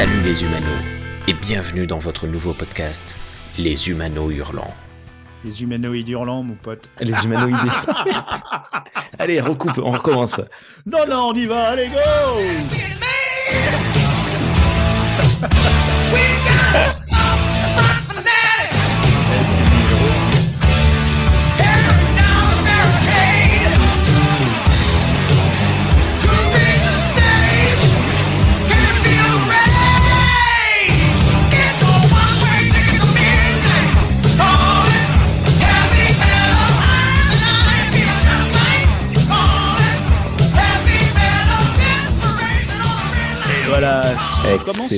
Salut les humanos et bienvenue dans votre nouveau podcast, Les Humanos Hurlants. Les humanoïdes hurlants, mon pote. Les humanoïdes. Allez, recoupe, on recommence. Non, non, on y va, allez, go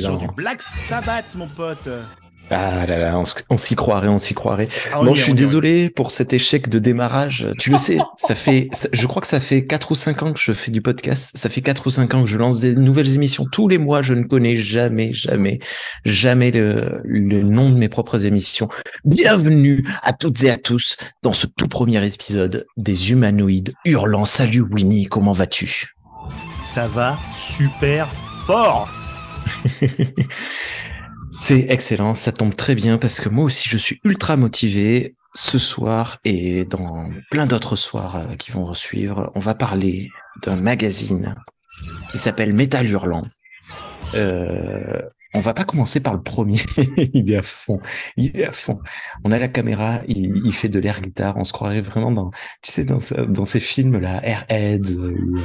sur du Black Sabbath, mon pote. Ah là là, on, s'y croirait, on s'y croirait. Ah, on est, je suis désolé pour cet échec de démarrage. Tu le sais, ça fait, ça- je crois que ça fait quatre ou cinq ans que je fais du podcast. Ça fait quatre ou cinq ans que je lance des nouvelles émissions tous les mois. Je ne connais jamais, jamais, jamais le, le nom de mes propres émissions. Bienvenue à toutes et à tous dans ce tout premier épisode des humanoïdes hurlant. Salut Winnie, comment vas-tu? Ça va super fort. C'est excellent, ça tombe très bien parce que moi aussi je suis ultra motivé. Ce soir et dans plein d'autres soirs euh, qui vont suivre, on va parler d'un magazine qui s'appelle Métal Hurlant. Euh, on va pas commencer par le premier. il est à fond. Il est à fond. On a la caméra, il, il fait de l'air guitare. On se croirait vraiment dans, tu sais, dans, ce- dans ces films là, Airheads. Ou, euh,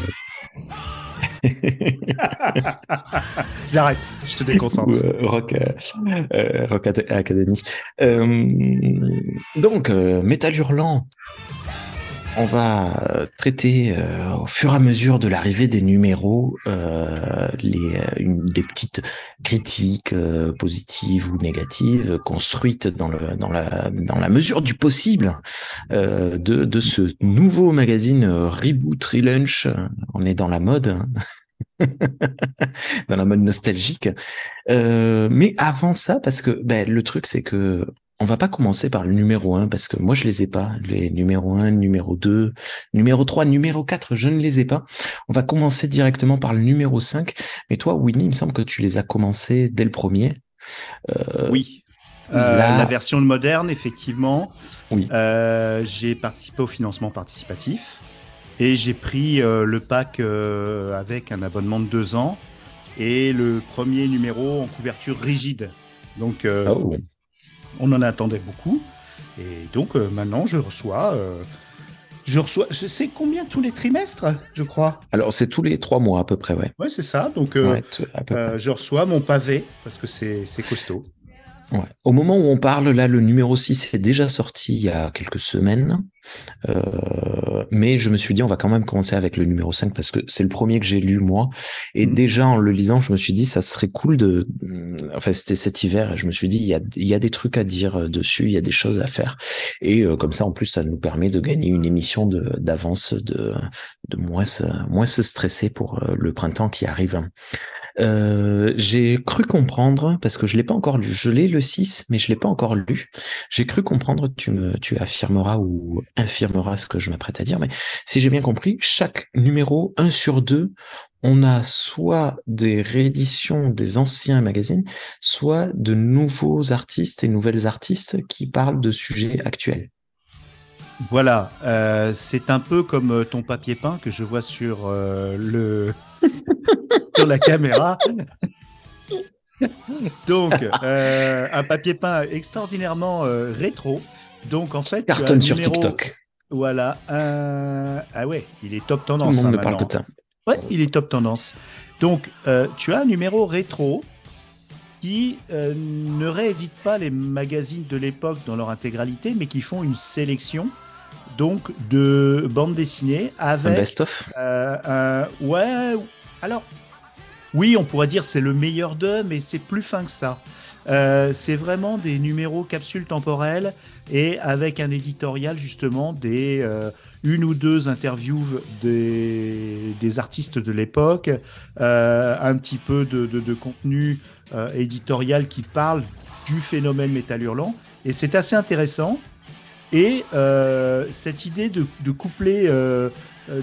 J'arrête, je te déconcentre. euh, Rock, euh, euh, Rock Ad- Academy. Euh, donc, euh, Métal Hurlant, on va euh, traiter euh, au fur et à mesure de l'arrivée des numéros euh, les, euh, des petites critiques euh, positives ou négatives construites dans, le, dans, la, dans la mesure du possible euh, de, de ce nouveau magazine Reboot Relaunch. On est dans la mode. hein. dans la mode nostalgique. Euh, mais avant ça, parce que ben, le truc, c'est que on va pas commencer par le numéro 1, parce que moi, je les ai pas. Les numéro 1, numéro 2, numéro 3, numéro 4, je ne les ai pas. On va commencer directement par le numéro 5. Mais toi, Winnie, il me semble que tu les as commencés dès le premier. Euh, Oui. Euh, La version moderne, effectivement. Oui. Euh, j'ai participé au financement participatif et j'ai pris le pack avec un abonnement de deux ans et le premier numéro en couverture rigide. Donc, Oh. On en attendait beaucoup. Et donc, euh, maintenant, je reçois. euh, je reçois. Je sais combien tous les trimestres, je crois. Alors, c'est tous les trois mois à peu près, ouais. Ouais, c'est ça. Donc, euh, Ouais, t- à peu près. je reçois mon pavé parce que c'est c'est costaud. Ouais. Au moment où on parle, là, le numéro 6 est déjà sorti il y a quelques semaines. Euh, mais je me suis dit, on va quand même commencer avec le numéro 5 parce que c'est le premier que j'ai lu moi. Et Mhm. déjà, en le lisant, je me suis dit, ça serait cool de, enfin, c'était cet hiver et je me suis dit, il y a, il y a des trucs à dire euh, dessus, il y a des choses à faire. Et euh, comme ça, en plus, ça nous permet de gagner une émission de, d'avance, de, de moins se, moins se stresser pour euh, le printemps qui arrive. Euh, j'ai cru comprendre, parce que je l'ai pas encore lu, je l'ai le 6, mais je l'ai pas encore lu. J'ai cru comprendre, tu me, tu affirmeras ou infirmeras ce que je m'apprête à dire, mais si j'ai bien compris, chaque numéro, un sur deux, on a soit des rééditions des anciens magazines, soit de nouveaux artistes et nouvelles artistes qui parlent de sujets actuels. Voilà, euh, c'est un peu comme euh, ton papier peint que je vois sur euh, le sur la caméra. Donc, euh, un papier peint extraordinairement euh, rétro. Donc, en fait, Cartonne sur numéro- TikTok. Voilà. Ah ouais, il est top Tout le tendance. monde hein, ne parle que de ça. Ouais, il est top tendance. Donc, euh, tu as un numéro rétro qui ne réédite pas les magazines de l'époque dans leur intégralité, mais qui font une sélection donc de bandes dessinées Un avec best-of. un- ouais. Alors, oui, on pourrait dire c'est le meilleur d'eux, mais c'est plus fin que ça. Euh, c'est vraiment des numéros capsules temporelles et avec un éditorial justement des euh, une ou deux interviews des, des artistes de l'époque, euh, un petit peu de, de- de contenu éditorial qui parle du phénomène métal hurlant et c'est assez intéressant. Et cette idée de, de coupler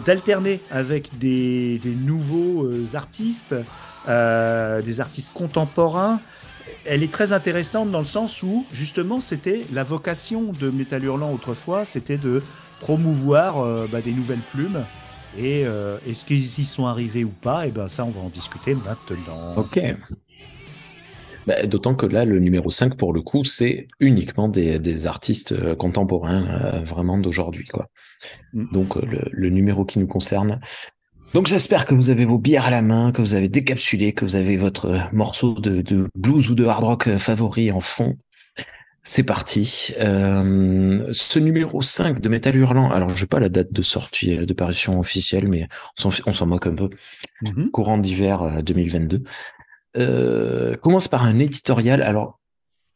d'alterner avec des, nouveaux artistes, des artistes contemporains elle est très intéressante dans le sens où, justement, c'était la vocation de Métal Hurlant autrefois, c'était de promouvoir euh, bah, des nouvelles plumes. Et euh, est-ce qu'ils y sont arrivés ou pas? Eh ben ça, on va en discuter maintenant. Ok. Bah, d'autant que là, le numéro 5, pour le coup, c'est uniquement des, artistes euh, contemporains, vraiment d'aujourd'hui. quoi. Mm. Donc, le, numéro qui nous concerne, donc j'espère que vous avez vos bières à la main, que vous avez décapsulé, que vous avez votre euh, morceau de, blues ou de hard rock euh, favori en fond. C'est parti. Euh, ce numéro 5 de Metal Hurlant, alors je n'ai pas la date de sortie, de parution officielle, mais on s'en moque un peu. Mm-hmm. Courant d'hiver 2022. Commence par un éditorial. Alors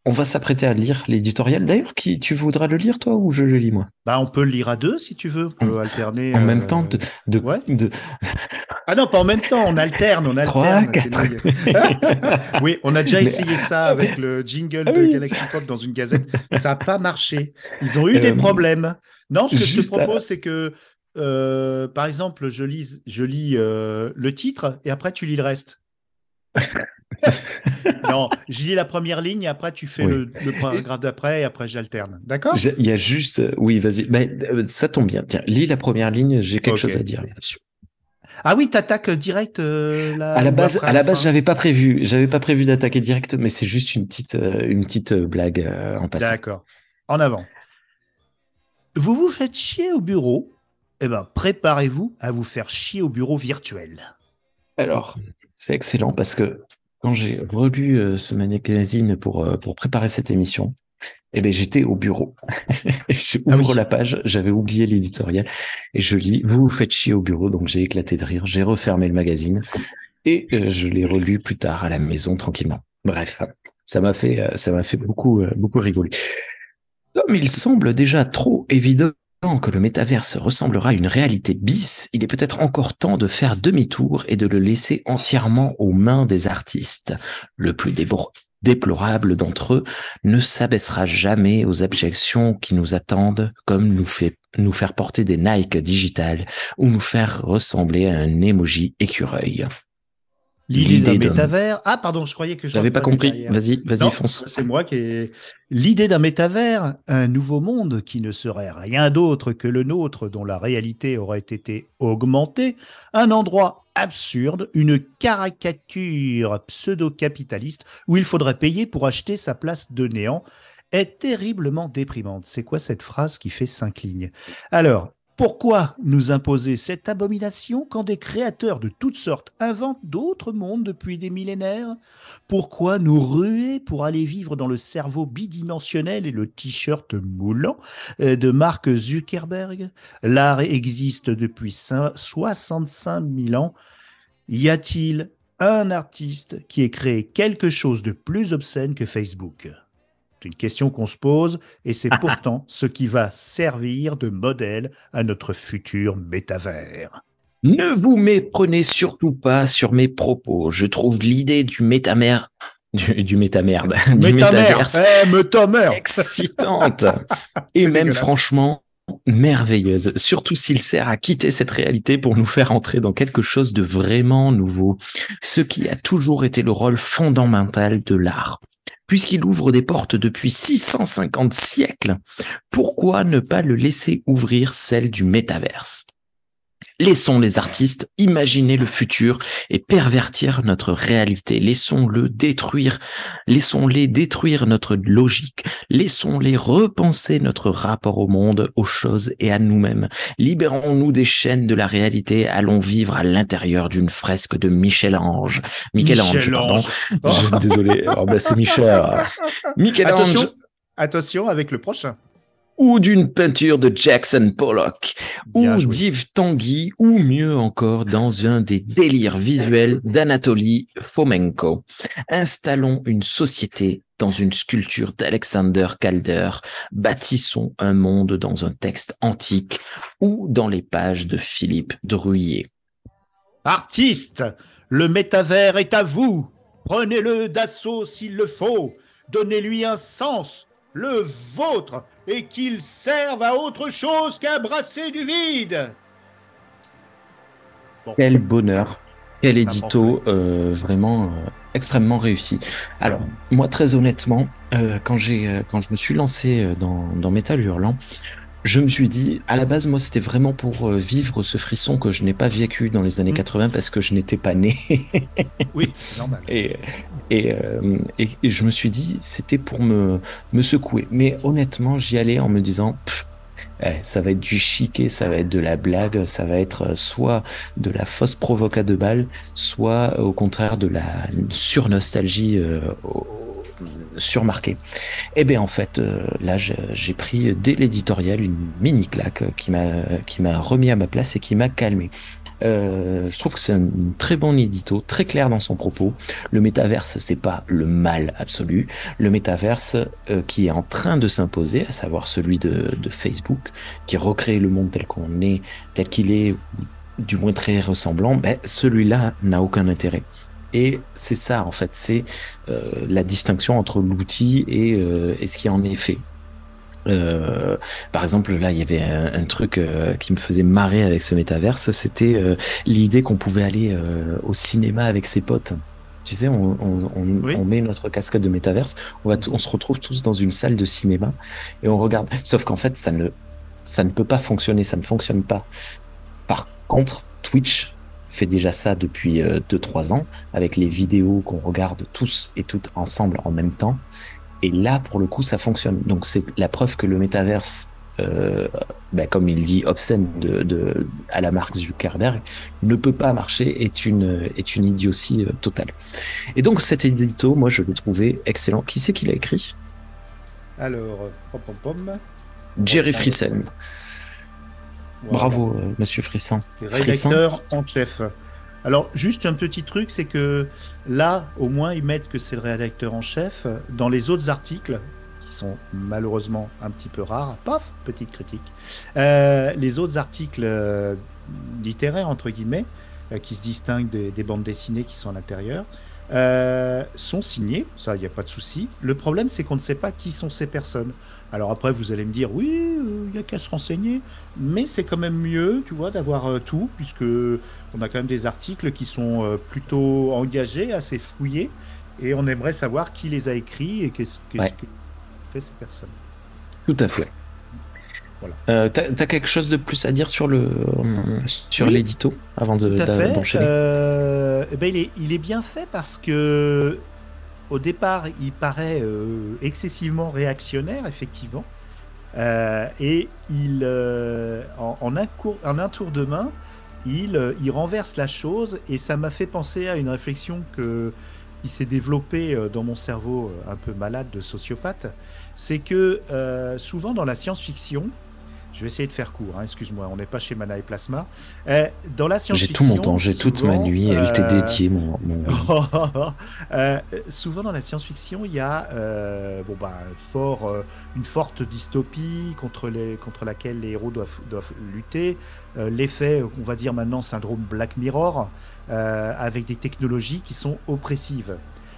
on va s'apprêter à lire l'éditorial. D'ailleurs, qui tu voudras le lire toi ou je le lis moi? Bah, on peut le lire à deux si tu veux. On peut alterner. En même temps, de, de, Ah non, pas en même temps. On alterne, on alterne. 3, 4. oui, on a déjà essayé ça avec le jingle ah de Galaxy Pop dans une gazette. Ça n'a pas marché. Ils ont eu des euh, problèmes. Non, ce que je te propose, c'est que euh, par exemple, je lis, je lis euh, le titre et après tu lis le reste. Non, je lis la première ligne et après tu fais le, paragraphe d'après et après j'alterne. D'accord? Il y a juste. Oui, vas-y. Euh, ça tombe bien. Tiens, lis la première ligne, j'ai quelque chose à dire là-dessus. Ah oui, t'attaques direct euh, À la base, à la base, j'avais pas prévu, j'avais pas prévu d'attaquer direct, mais c'est juste une petite, euh, une petite blague en passant. D'accord. En avant. Vous vous faites chier au bureau? Eh ben, préparez-vous à vous faire chier au bureau virtuel. Alors, c'est excellent parce que quand j'ai relu euh, ce magazine pour, euh, pour préparer cette émission, eh ben, j'étais au bureau. J'ouvre ah la page, j'avais oublié l'éditorial et je lis Vous vous faites chier au bureau, donc j'ai éclaté de rire, j'ai refermé le magazine et euh, je l'ai relu plus tard à la maison tranquillement. Bref, ça m'a fait, ça m'a fait beaucoup, beaucoup rigoler. Comme il semble déjà trop évident que le métaverse ressemblera à une réalité bis, il est peut-être encore temps de faire demi-tour et de le laisser entièrement aux mains des artistes. Le plus déplorable d'entre eux ne s'abaissera jamais aux objections qui nous attendent, comme nous faire porter des Nike digitales ou nous faire ressembler à un emoji écureuil. L'idée d'un métavers. Ah, pardon, je croyais que je n'avais pas compris. Vas-y, vas-y, fonce. C'est moi qui ai. L'idée d'un métavers, un nouveau monde qui ne serait rien d'autre que le nôtre, dont la réalité aurait été augmentée, un endroit absurde, une caricature pseudo-capitaliste où il faudrait payer pour acheter sa place de néant est terriblement déprimante. C'est quoi cette phrase qui fait cinq lignes? Alors, pourquoi nous imposer cette abomination quand des créateurs de toutes sortes inventent d'autres mondes depuis des millénaires? Pourquoi nous ruer pour aller vivre dans le cerveau bidimensionnel et le t-shirt moulant euh, de Mark Zuckerberg? L'art existe depuis 65 000 ans. Y a-t-il un artiste qui ait créé quelque chose de plus obscène que Facebook? C'est une question qu'on se pose et c'est pourtant ce qui va servir de modèle à notre futur métavers. Ne vous méprenez surtout pas sur mes propos. Je trouve l'idée du métamère du, du métamerde, du métaverse, eh, excitante et même franchement merveilleuse, surtout s'il sert à quitter cette réalité pour nous faire entrer dans quelque chose de vraiment nouveau, ce qui a toujours été le rôle fondamental de l'art puisqu'il ouvre des portes depuis 650 siècles, pourquoi ne pas le laisser ouvrir celle du métaverse? Laissons les artistes imaginer le futur et pervertir notre réalité. Laissons-le détruire, laissons-les détruire notre logique. Laissons-les repenser notre rapport au monde, aux choses et à nous-mêmes. Libérons-nous des chaînes de la réalité. Allons vivre à l'intérieur d'une fresque de Michel-Ange. Michel-Ange, pardon. désolé. Oh, bah, c'est Michel. Michel-Ange. Attention, attention avec le prochain ou d'une peinture de Jackson Pollock, ou d'Yves Tanguy, ou mieux encore dans un des délires visuels d'Anatoly Fomenko. Installons une société dans une sculpture d'Alexander Calder, bâtissons un monde dans un texte antique ou dans les pages de Philippe Druyer. Artiste, le métavers est à vous. Prenez-le d'assaut s'il le faut. Donnez-lui un sens, le vôtre, et qu'il serve à autre chose qu'à brasser du vide. Quel bonheur. Quel édito euh, vraiment euh, extrêmement réussi. Alors, moi, très honnêtement, euh, quand, j'ai, quand je me suis lancé dans, dans Metal Hurlant, je me suis dit, à la base, moi, c'était vraiment pour vivre ce frisson que je n'ai pas vécu dans les années 80 mm. parce que je n'étais pas né. oui, c'est normal. Et, et, et, je me suis dit, c'était pour me, me secouer. Mais honnêtement, j'y allais en me disant, eh, ça va être du chiquet, ça va être de la blague, ça va être euh, soit de la fausse provoca de balle, soit euh, au contraire de la surnostalgie euh, surmarquée. Et eh bien en fait, là j'ai pris dès l'éditorial une mini claque qui m'a remis à ma place et qui m'a calmé. Euh, je trouve que c'est un très bon édito, très clair dans son propos. Le métaverse, c'est pas le mal absolu. Le métaverse euh, qui est en train de s'imposer, à savoir celui de, Facebook, qui recrée le monde tel qu'on est, tel qu'il est, du moins très ressemblant, ben, celui-là n'a aucun intérêt. Et c'est ça, en fait, c'est euh, la distinction entre l'outil et, euh, et, ce qui en est fait. Euh, par exemple, là, il y avait un, truc euh, qui me faisait marrer avec ce métaverse, c'était euh, l'idée qu'on pouvait aller au cinéma avec ses potes. Tu sais, on, on, met notre casque de métaverse, on, va on se retrouve tous dans une salle de cinéma et on regarde. Sauf qu'en fait, ça ne, ça ne peut pas fonctionner, ça ne fonctionne pas. Par contre, Twitch fait déjà ça depuis 2-3 ans, avec les vidéos qu'on regarde tous et toutes ensemble en même temps. Et là, pour le coup, ça fonctionne. Donc c'est la preuve que le métaverse, euh, ben, comme il dit obscène de, de, à la marque Zuckerberg, ne peut pas marcher, est une, est une idiotie euh, totale. Et donc cet édito, moi je l'ai trouvé excellent. Qui c'est qui l'a écrit? Alors, pom, pom, pom. Jerry Bravo, euh, monsieur Frisson. Rédacteur en chef. Alors, juste un petit truc, c'est que là, au moins, ils mettent que c'est le rédacteur en chef. Dans les autres articles, qui sont malheureusement un petit peu rares, paf, petite critique, euh, les autres articles euh, littéraires, entre guillemets, euh, qui se distinguent des, bandes dessinées qui sont à l'intérieur, sont signés, ça, il n'y a pas de souci. Le problème, c'est qu'on ne sait pas qui sont ces personnes. Alors après, vous allez me dire, oui, il n'y a qu'à se renseigner, mais c'est quand même mieux, tu vois, d'avoir tout, puisque on a quand même des articles qui sont euh, plutôt engagés, assez fouillés, et on aimerait savoir qui les a écrits et qu'est-ce que fait ces personnes. Tout à fait. Voilà. Euh, T'as as quelque chose de plus à dire sur le sur l'édito avant d'enchaîner? Euh, eh ben il, est, il est bien fait parce que au départ il paraît euh, excessivement réactionnaire effectivement et il en, en, un en un tour de main euh, il, renverse la chose et ça m'a fait penser à une réflexion qui s'est développée euh, dans mon cerveau euh, un peu malade de sociopathe. C'est que souvent dans la science-fiction, je vais essayer de faire court, hein, excuse-moi, on n'est pas chez Mana et Plasma. Euh, dans la science J'ai tout mon temps, j'ai toute ma nuit, elle était euh, dédiée, mon. euh, souvent dans la science-fiction, il y a euh, bon, bah, fort, une forte dystopie contre, les, contre laquelle les héros doivent, doivent lutter. L'effet, on va dire maintenant, syndrome Black Mirror, avec des technologies qui sont oppressives.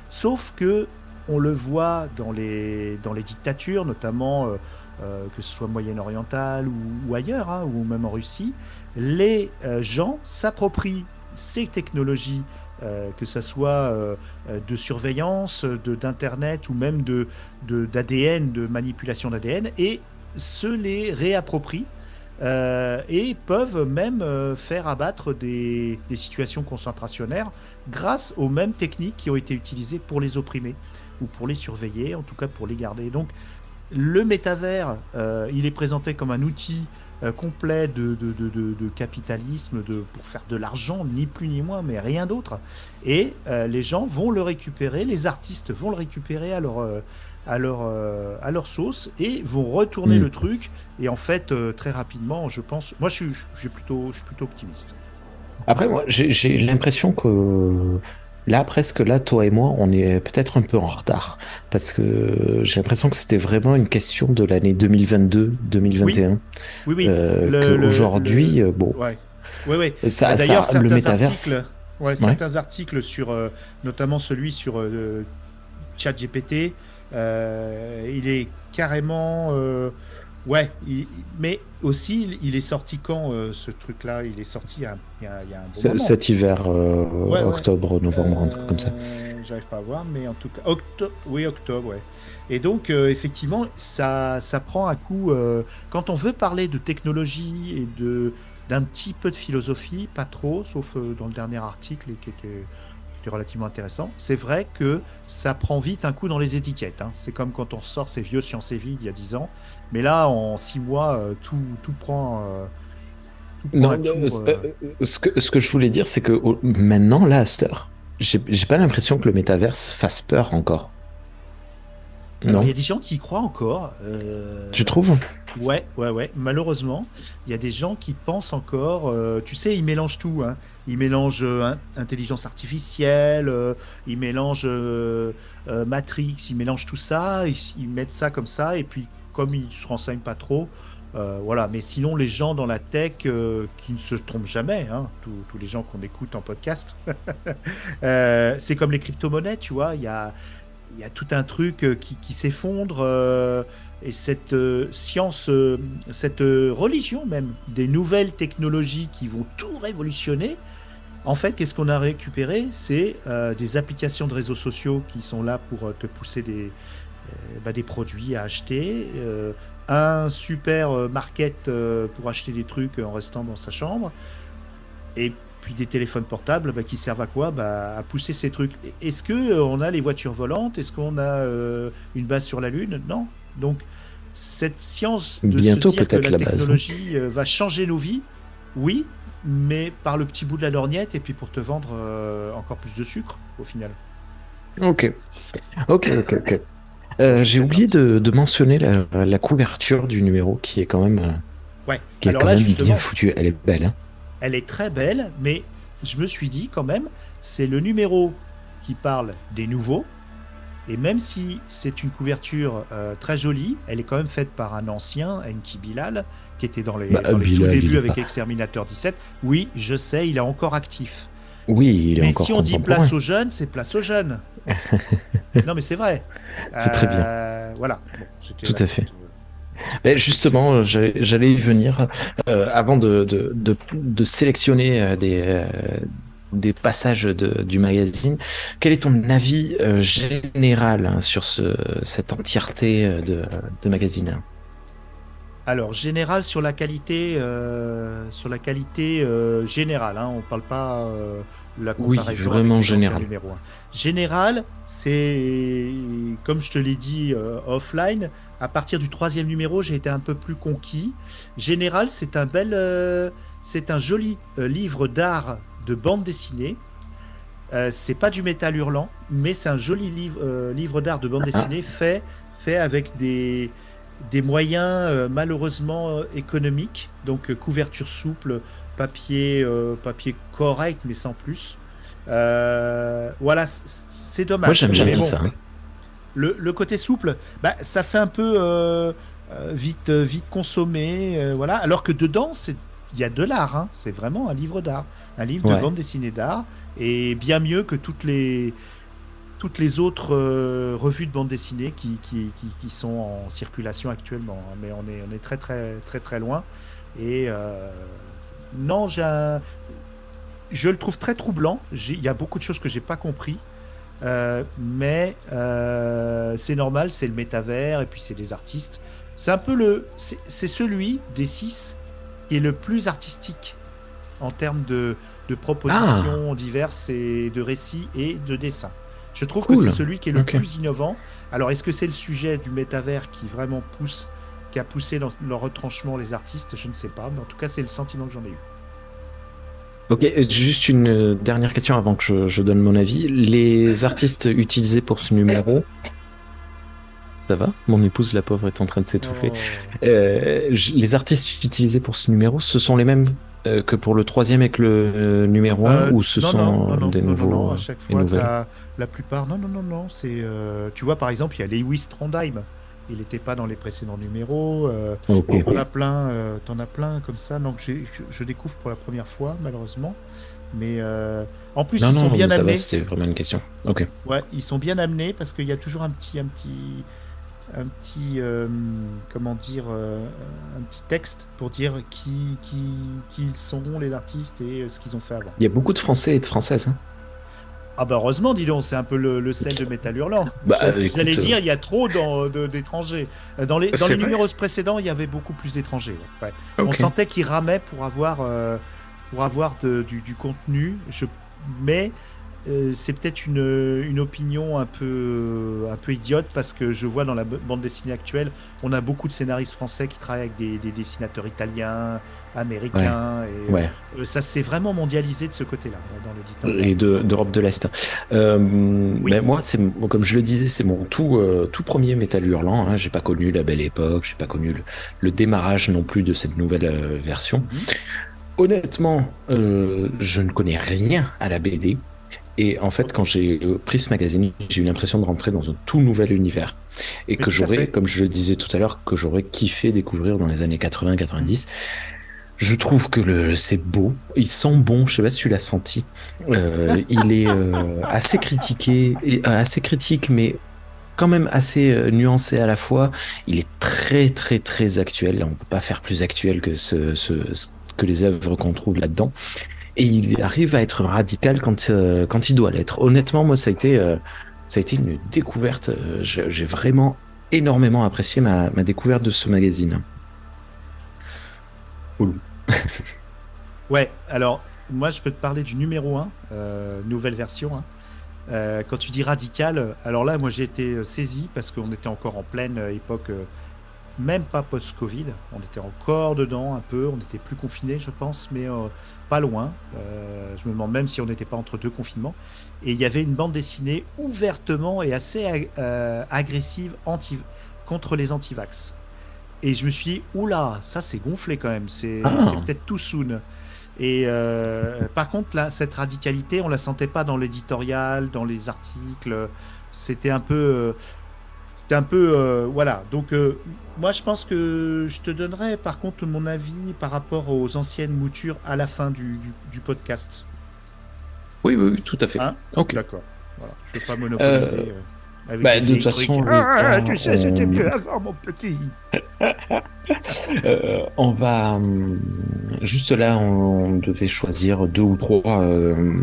Sauf que on le voit dans les, dans les dictatures, notamment euh, que ce soit moyen-oriental ou, ailleurs, hein, ou même en Russie, les euh, gens s'approprient ces technologies, euh, que ce soit de surveillance, d'Internet ou même d'ADN, de, d'ADN, de, manipulation d'ADN, et se les réapproprient. et peuvent même faire abattre des, des, situations concentrationnaires grâce aux mêmes techniques qui ont été utilisées pour les opprimer ou pour les surveiller, en tout cas pour les garder. Donc le métavers, euh, il est présenté comme un outil euh, complet de, capitalisme de, pour faire de l'argent, ni plus ni moins, mais rien d'autre. Et euh, les gens vont le récupérer, les artistes vont le récupérer à leur, à leur, à leur sauce et vont retourner mm. le truc. Et en fait, très rapidement, je pense, moi je suis, plutôt, je suis plutôt optimiste. Après, moi, j'ai l'impression que Là, presque là, toi et moi, on est peut-être un peu en retard parce que j'ai l'impression que c'était vraiment une question de l'année 2022-2021. Oui, oui. Euh, Aujourd'hui, euh, bon. Ouais. Oui, oui. Ça, D'ailleurs, le métaverse. Articles, ouais, certains articles sur, euh, notamment celui sur ChatGPT, il est carrément Ouais, il- mais aussi, il est sorti quand euh, ce truc-là? Il est sorti il y a, il y un bon moment. Cet hiver, euh, Ouais, ouais. octobre, novembre, un truc comme ça. Euh, J'arrive pas à voir, mais en tout cas, octobre, oui, octobre, ouais. Et donc, euh, effectivement, ça, ça prend un coup. euh, quand on veut parler de technologie et de d'un petit peu de philosophie, pas trop, sauf euh, dans le dernier article qui était, relativement intéressant. C'est vrai que ça prend vite un coup dans les étiquettes. hein. C'est comme quand on sort ces vieux Science et Vie il y a 10 ans. Mais là, en 6 mois, euh, tout, tout prend. euh, tout prend Non, tour, euh, ce, que, ce que je voulais dire, c'est que maintenant, là, à cette heure, j'ai j'ai pas l'impression que le métaverse fasse peur encore. Non, il y a des gens qui y croient encore. euh, tu trouves? Ouais, ouais, ouais. Malheureusement, il y a des gens qui pensent encore. euh, tu sais, ils mélangent tout. Hein. Ils mélangent euh, in- intelligence artificielle, euh, ils mélangent Matrix, ils mélangent tout ça. Ils, ils mettent ça comme ça. Et puis, comme ils se renseignent pas trop, voilà. Mais sinon, les gens dans la tech qui ne se trompent jamais, hein, tous, tous les gens qu'on écoute en podcast, c'est comme les crypto-monnaies, tu vois. Il y a, il y a tout un truc euh, qui, s'effondre. euh, et cette euh, science, cette religion même, des nouvelles technologies qui vont tout révolutionner, en fait, qu'est-ce qu'on a récupéré? C'est des applications de réseaux sociaux qui sont là pour te pousser des, bah, des produits à acheter, un super market pour acheter des trucs en restant dans sa chambre, et puis des téléphones portables bah, qui servent à quoi? Bah, À pousser ces trucs. Est-ce que euh, on a les voitures volantes? Est-ce qu'on a euh, une base sur la Lune? Non. Donc, cette science de Bientôt se dire que la, la base. technologie euh, va changer nos vies, oui, mais par le petit bout de la lorgnette et puis pour te vendre euh, encore plus de sucre au final. Ok. Ok, ok, ok. Euh, J'ai oublié de, de mentionner la, la couverture du numéro qui est quand même, Ouais. qui est quand là, même bien foutue. Elle est belle. hein. Elle est très belle, mais je me suis dit quand même, c'est le numéro qui parle des nouveaux. Et même si c'est une couverture euh, très jolie, elle est quand même faite par un ancien, Enki Bilal, qui était dans les, Bah, dans les tout Bilal, débuts avec pas- Exterminator 17. Oui, je sais, il est encore actif. Oui, il est mais encore si on dit place aux jeunes, c'est place aux jeunes. non, mais c'est vrai. C'est très bien. Euh, Voilà. Bon, Tout à fait. Justement, euh, j'allais y venir euh, avant de, sélectionner euh, des, passages du magazine. Quel est ton avis général hein, sur ce, cette entièreté de, magazine? Alors, général sur la qualité, sur la qualité générale. Hein, on parle pas la Oui, comparaison vraiment les anciens général. numéros, hein. Général, c'est comme je te l'ai dit euh, offline. À partir du troisième numéro, j'ai été un peu plus conquis. Général, c'est un bel, euh, c'est un joli euh, livre d'art de bande dessinée. C'est pas du métal hurlant, mais c'est un joli livre, livre d'art de bande Ah. dessinée fait, fait avec des, des moyens malheureusement économiques, donc couverture souple, papier, euh, papier correct mais sans plus. Euh, voilà, c'est dommage. Moi, j'aime bien bon, ça. hein. Le, le côté souple, bah, ça fait un peu euh, vite, vite consommé, voilà. Alors que dedans, c'est il y a de l'art, hein. c'est vraiment un livre d'art, un livre Ouais. de bande dessinée d'art, et bien mieux que toutes les toutes les autres euh, revues de bande dessinée qui, qui, qui, qui sont en circulation actuellement. hein. Mais on est, on est très très très très loin. Et euh, non, un- je le trouve très troublant. Il y a beaucoup de choses que j'ai pas compris. Euh, mais euh, c'est normal, c'est le métavers et puis c'est des artistes. C'est un peu le, c'est celui des six qui est le plus artistique en termes de, de propositions diverses et de récits et de dessins. Je trouve Cool. que c'est celui qui est le plus innovant. Alors est-ce que c'est le sujet du métavers qui vraiment pousse, qui a poussé dans leur retranchement les artistes Je ne sais pas, mais en tout cas c'est le sentiment que j'en ai eu. Ok, euh, juste une euh, dernière question avant que je, je donne mon avis. Les artistes utilisés pour ce numéro. Ça va? Mon épouse, la pauvre, est en train de s'étouffer. Euh, je- les artistes utilisés pour ce numéro, ce sont les mêmes euh, que pour le troisième avec le euh, numéro 1 Euh, ou ce non, sont non, non, non, des non, non, nouveaux non, à euh, chaque fois, la plupart, non, non, non, non, c'est, euh, tu vois, par exemple, il y a Lewis Trondheim, il n'était pas dans les précédents numéros, euh, Ok. t'en as plein, euh, t'en as plein comme ça, donc je, je découvre pour la première fois, malheureusement, mais euh, en plus, Non, ils non, sont bien ça amenés, c'est vraiment une question. Ok. ouais, ils sont bien amenés parce qu'il y a toujours un petit, un petit, un petit, euh, comment dire, euh, un petit texte pour dire qui, qui, qui ils sont les artistes et ce qu'ils ont fait avant. Il y a beaucoup de Français et de Françaises. hein. Ah bah heureusement, dis donc, c'est un peu le, le sel de Métal Hurlant. Bah, J'allais euh, dire, il y a trop d'étrangers. Dans les, dans les numéros précédents, il y avait beaucoup plus d'étrangers. ouais. On sentait qu'ils ramaient pour avoir, euh, pour avoir de- du, du contenu. Je, mais euh, c'est peut-être une, une opinion un peu, un peu idiote parce que je vois dans la bande dessinée actuelle, on a beaucoup de scénaristes français qui travaillent avec des, des dessinateurs italiens, américains. Et, Ouais. euh, ça s'est vraiment mondialisé de ce côté-là dans l'éditeur. et de- d'Europe de, l'Est. Euh, ben moi, comme je le disais, c'est mon tout euh, tout premier métal hurlant. Hein. J'ai pas connu la belle époque, j'ai pas connu le, le démarrage non plus de cette nouvelle euh, version. Mhm. Honnêtement, euh, je ne connais rien à la BD. Et en fait, quand j'ai euh, pris ce magazine, j'ai eu l'impression de rentrer dans un tout nouvel univers. Et que j'aurais, comme je le disais tout à l'heure, que j'aurais kiffé découvrir dans les années 80-90. Je trouve que le, c'est beau, il sent bon, je sais pas si tu l'as senti. Euh, il est euh, assez critiqué, et, euh, assez critique, mais quand même assez nuancé à la fois. Il est très très très actuel. On peut pas faire plus actuel que ce, ce- ce- que les œuvres qu'on trouve là-dedans. Et il arrive à être radical quand euh, quand il doit l'être. Honnêtement, moi, ça a été euh, ça a été une découverte. euh, J'ai vraiment énormément apprécié ma, ma découverte de ce magazine. Ouais, alors moi je peux te parler du numéro 1, nouvelle version. hein. Euh, quand tu dis radical, alors là moi j'ai été saisi parce qu'on était encore en pleine époque, euh, même pas post-Covid, on était encore dedans un peu, on était plus confinés je pense, mais euh, pas loin. Euh, je me demande même si on n'était pas entre deux confinements. Et il y avait une bande dessinée ouvertement et assez ag- euh, agressive anti contre les antivax. Et je me suis dit, oula, ça c'est gonflé quand même, c'est Ah. peut-être tout soon. Et euh, par contre, là, cette radicalité, on la sentait pas dans l'éditorial, dans les articles. C'était un peu, c'était un peu, euh, voilà. Donc, euh, moi, je pense que je te donnerai, par contre, mon avis par rapport aux anciennes moutures à la fin du, du- du podcast. Oui, oui, oui, tout à fait. Hein ok. D'accord. Voilà. Je veux pas monopoliser. Euh, bah, de toute façon, oui, Ah, on- tu sais, c'était mieux avant, mon petit. Euh, on va hum, juste là, on devait choisir deux ou trois, euh,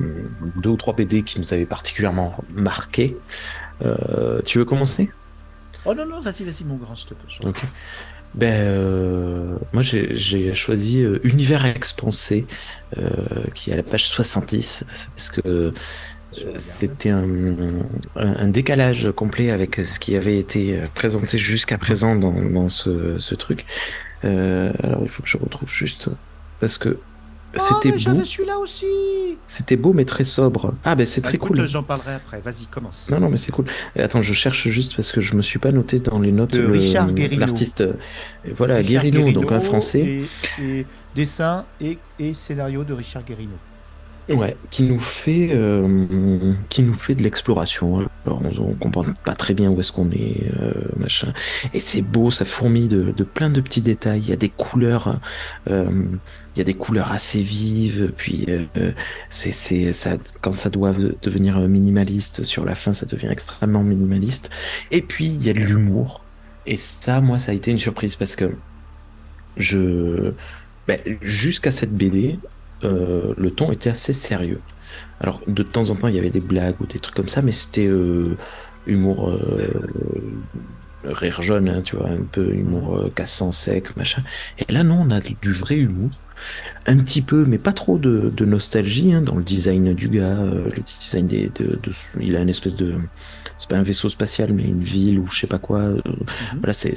deux ou trois BD qui nous avaient particulièrement marqué. Euh, tu veux commencer? Oh non, non, vas-y, vas-y, mon grand, je te peux. Ok. Ben, euh, moi j'ai choisi euh, Univers expansé, euh, qui est à la page 70, parce que c'était un, un- décalage complet avec ce qui avait été présenté jusqu'à présent dans, dans ce, ce truc. Alors il faut que je retrouve juste, parce que c'était mais beau, j'avais celui-là aussi. c'était beau mais très sobre. Ah ben c'est Bah, très écoute, cool. J'en parlerai après. Vas-y, commence. Non, non, mais c'est cool. Attends, je cherche juste parce que je me suis pas noté dans les notes De le- Richard Guérino. l'artiste. euh, Voilà, Guérino, donc un français. Et, et dessin et, et scénario de Richard Guérino. Ouais, qui nous fait, euh, qui nous fait de l'exploration. Alors, on, on comprend pas très bien où est-ce qu'on est, euh, machin. Et c'est beau, ça fourmille de, plein de petits détails. Il y a des couleurs, euh, il y a des couleurs assez vives. Puis euh, c'est, c'est, ça, quand ça doit de- devenir minimaliste sur la fin, ça devient extrêmement minimaliste. Et puis il y a de l'humour. Et ça, moi, ça a été une surprise parce que je, ben, jusqu'à cette BD, euh, le ton était assez sérieux. Alors, de temps en temps, il y avait des blagues ou des trucs comme ça, mais c'était euh, humour euh, rire jaune, hein, tu vois, un peu humour cassant, sec, machin. Et là, non, on a du vrai humour. Un petit peu, mais pas trop de, de nostalgie hein, dans le design du gars, le design des, de, de- il a une espèce de, c'est pas un vaisseau spatial, mais une ville ou je sais pas quoi. Voilà, c'est-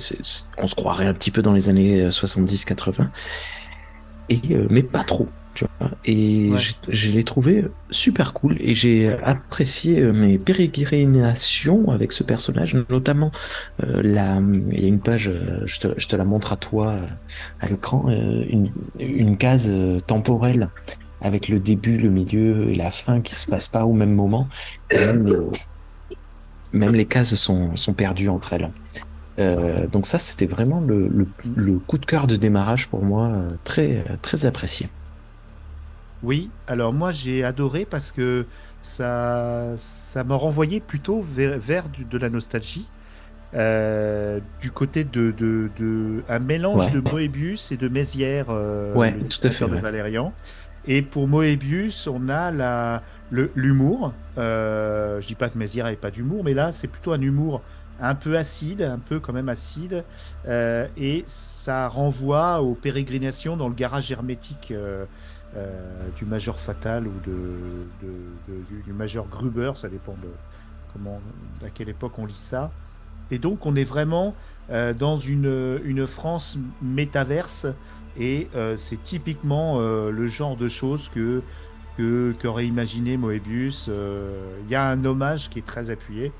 on se croirait un petit peu dans les années 70-80, et euh, mais pas trop. Tu vois. Et Ouais. je l'ai trouvé super cool et j'ai apprécié euh, mes pérégrinations avec ce personnage, notamment euh, la, il y a une page, euh, je te, je te la montre à toi à l'écran, une, une case temporelle avec le début, le milieu et la fin qui se passe pas au même moment. Même, les, même les cases sont, sont perdues entre elles. Euh, donc ça, c'était vraiment le, le, le coup de cœur de démarrage pour moi, très, très apprécié. Oui, alors moi j'ai adoré parce que ça ça m'a renvoyé plutôt vers, vers du- de la nostalgie. euh, du côté de, de, de un mélange de Moebius et de Mézières, euh, ouais, tout à fait, de Valérian. Et pour Moebius, on a la, l'humour. Euh, je dis pas que Mézières n'avait pas d'humour, mais là, c'est plutôt un humour un peu acide, un peu quand même acide, euh, et ça renvoie aux pérégrinations dans le garage hermétique euh, du Major Fatal ou de, du, Major Gruber, ça dépend de comment, à quelle époque on lit ça. Et donc on est vraiment dans une, une, France métaverse, et c'est typiquement le genre de choses que qu'aurait imaginé Moebius. Il y a un hommage qui est très appuyé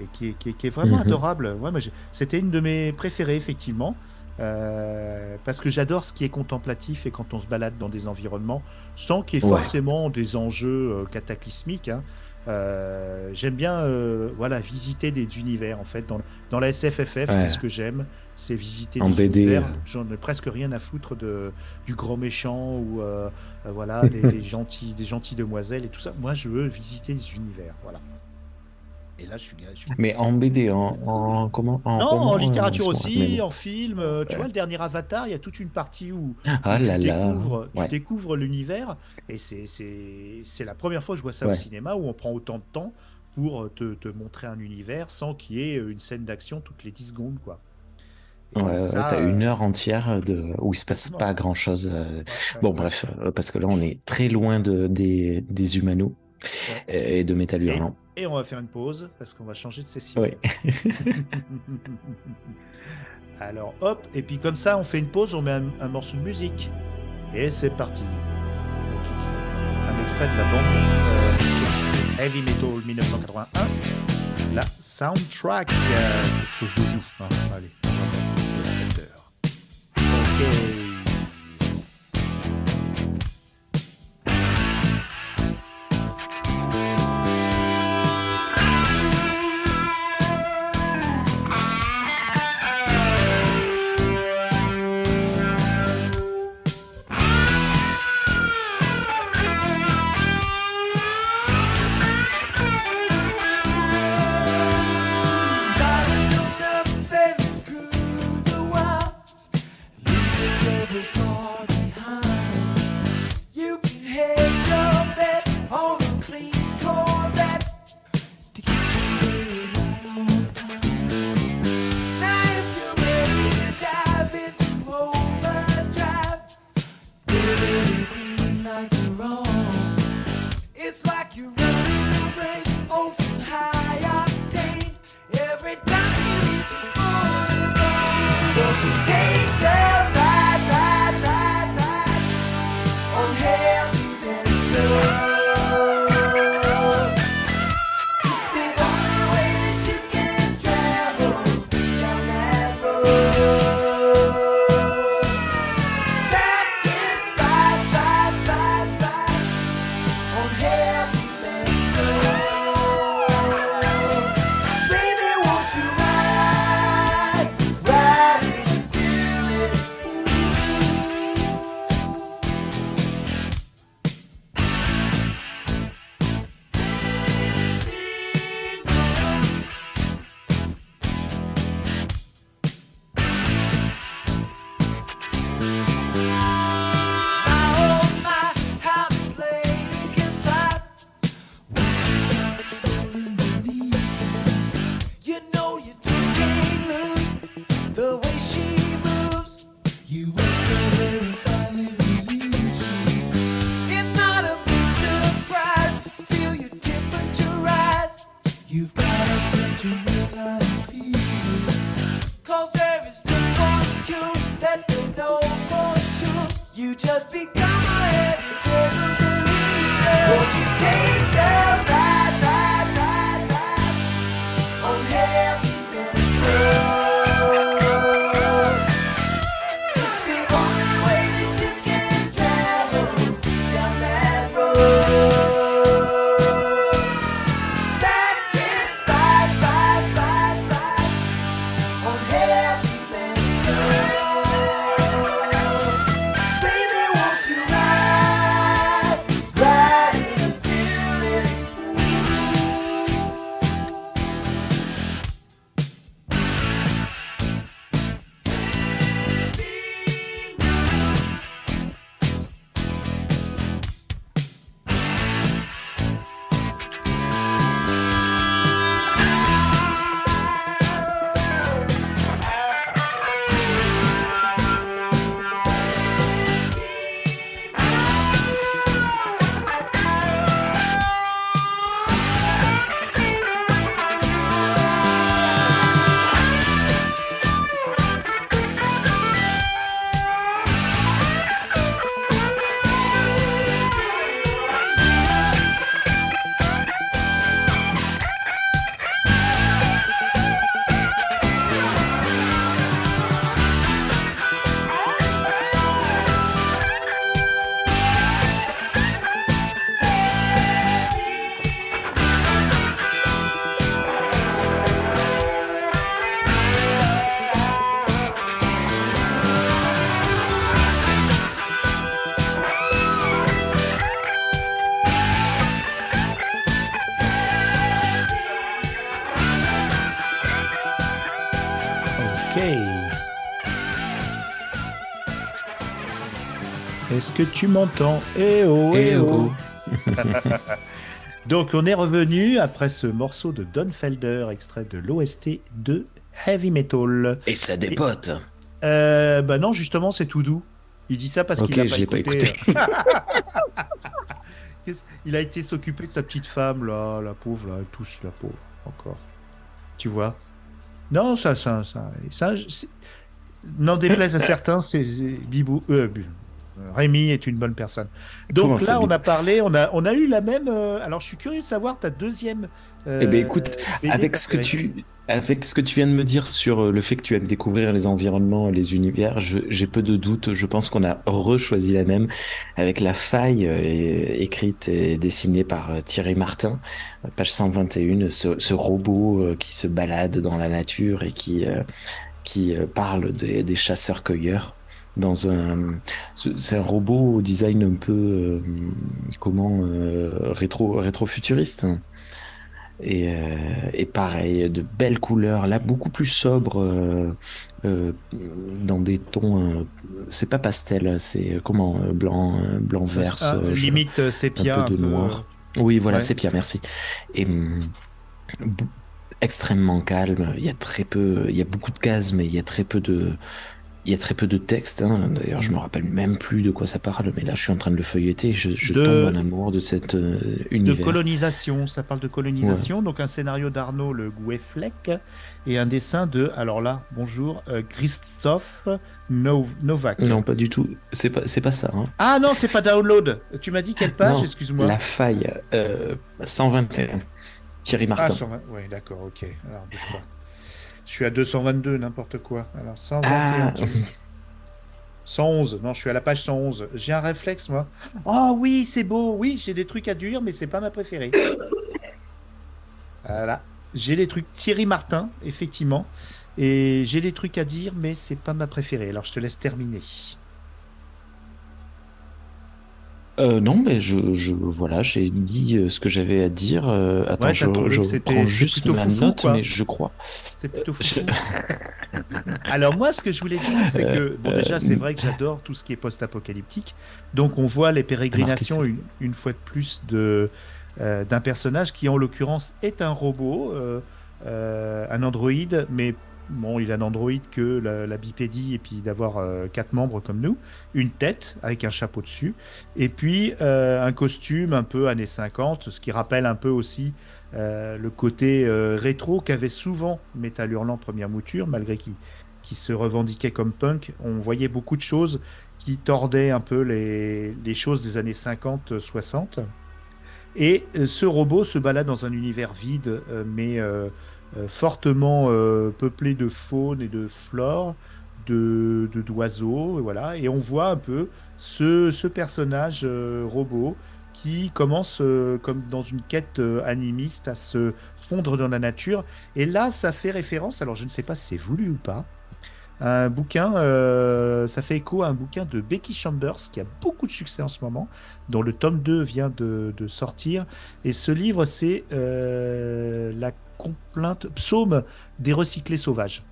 et qui est, qui est, vraiment mhm. adorable. Ouais, C'était une de mes préférées, effectivement. Euh, parce que j'adore ce qui est contemplatif et quand on se balade dans des environnements sans qu'il y ait forcément des enjeux euh, cataclysmiques. Hein. Euh, j'aime bien voilà, visiter des univers en fait. Dans, dans la SFFF, c'est ce que j'aime, c'est visiter en des BD. univers. J'en ai presque rien à foutre de, du grand méchant ou voilà, des, des, gentils, des gentilles demoiselles et tout ça. Moi, je veux visiter des univers. Voilà. Et là, je suis, Mais en BD, en, comment Non, en littérature aussi, en film. Euh, tu vois, le dernier Avatar, il y a toute une partie où ah tu, découvres, tu découvres l'univers. Et c'est la première fois que je vois ça au cinéma où on prend autant de temps pour te, te montrer un univers sans qu'il y ait une scène d'action toutes les 10 secondes, quoi. ouais, t'as une heure entière de... où il se passe pas grand chose. Euh. bon, bref, euh, parce que là, on est très loin de, des, des humanos et de Métal Hurlant. Et on va faire une pause parce qu'on va changer de session. Oui. Alors hop, et puis comme ça on fait une pause, on met un, morceau de musique. Et c'est parti. Un extrait de la bande euh, Heavy Metal 1981. La soundtrack, euh, quelque chose de doux. Hein. Allez, Ok. Que tu m'entends Eh oh, eh, Eh oh. oh. Donc on est revenu après ce morceau de Don Felder, extrait de l'OST de Heavy Metal. Et ça dépote. Euh, bah non, justement, c'est tout doux. Il dit ça parce qu'il a pas je l'ai pas écouté. Il a été s'occuper de sa petite femme, là, la pauvre, là, tous, la pauvre, encore. Tu vois? Non, ça, ça, ça, ça n'en déplaise à certains, c'est Bibou, euh, Rémi est une bonne personne. Donc Comment là, on a parlé, on a, on a eu la même. euh, alors, je suis curieux de savoir ta deuxième. euh, Eh ben écoute, avec ce que tu avec ce que tu viens de me dire sur euh, le fait que tu aimes découvrir les environnements, les univers, j'ai peu de doutes. Je pense qu'on a rechoisi la même avec la faille euh, écrite et dessinée par Thierry Martin, page 121, ce, ce robot qui se balade dans la nature et qui qui parle des, des chasseurs-cueilleurs. Dans un, ce- c'est un robot au design un peu euh, comment euh, rétro rétro-futuriste. Et, euh, et pareil, de belles couleurs, là beaucoup plus sobre, euh, dans des tons. c'est pas pastel, c'est comment blanc, blanc vert, Ah, limite euh, un sépia. peu de noir. Oui, voilà, Ouais. bien, merci. Et hum, extrêmement calme. Il y a très peu, il y a beaucoup de cases, mais il y a très peu de, il y a très peu de texte. hein. D'ailleurs, je me rappelle même plus de quoi ça parle, mais là, je suis en train de le feuilleter. Je, je De- tombe en amour de cet euh, de univers. colonisation. Ça parle de colonisation. Donc un scénario d'Arnaud Le Gouefleck et un dessin de, alors là, bonjour, euh, Christophe Nov- Novak. Non, pas du tout. C'est pas, c'est pas ça. hein. Ah non, c'est pas download. Tu m'as dit quelle page Excuse-moi. La faille, euh, 121. Thierry Ah, Martin. sur... oui, d'accord, ok. Alors, bouge pas. Je suis à 222, n'importe quoi. Alors, 121. Ah. tu- 111. Non, je suis à la page 111. J'ai un réflexe, moi. Oh oui, c'est beau. Oui, j'ai des trucs à dire, mais c'est pas ma préférée. Voilà. J'ai des trucs. Thierry Martin, effectivement. Et j'ai des trucs à dire, mais c'est pas ma préférée. Alors, je te laisse terminer. Euh, non, mais je, je voilà, j'ai dit euh, ce que j'avais à dire. Euh, attends, Ouais, je, je prends juste ma foufou, note, quoi. mais je crois. C'est plutôt Alors moi, ce que je voulais dire, c'est que bon, déjà, c'est vrai que j'adore tout ce qui est post-apocalyptique. Donc, on voit les pérégrinations une, une fois de plus de euh, d'un personnage qui, en l'occurrence, est un robot, un androïde, mais bon, il a un androïde que la, bipédie et puis d'avoir euh, quatre membres comme nous, une tête avec un chapeau dessus, et puis euh, un costume un peu années 50, ce qui rappelle un peu aussi euh, le côté rétro qu'avait souvent Metal Hurlant première mouture, malgré qu'il qui se revendiquait comme punk. On voyait beaucoup de choses qui tordaient un peu les, les choses des années 50-60. Et ce robot se balade dans un univers vide, mais fortement euh, peuplé de faune et de flore, de d'oiseaux, voilà. Et on voit un peu ce, personnage euh, robot qui commence euh, comme dans une quête euh, animiste à se fondre dans la nature. Et là, ça fait référence, alors je ne sais pas si c'est voulu ou pas, à un bouquin, euh, ça fait écho à un bouquin de Becky Chambers qui a beaucoup de succès en ce moment, dont le tome 2 vient de, sortir. Et ce livre, c'est euh, la complainte, psaume des recyclés sauvages.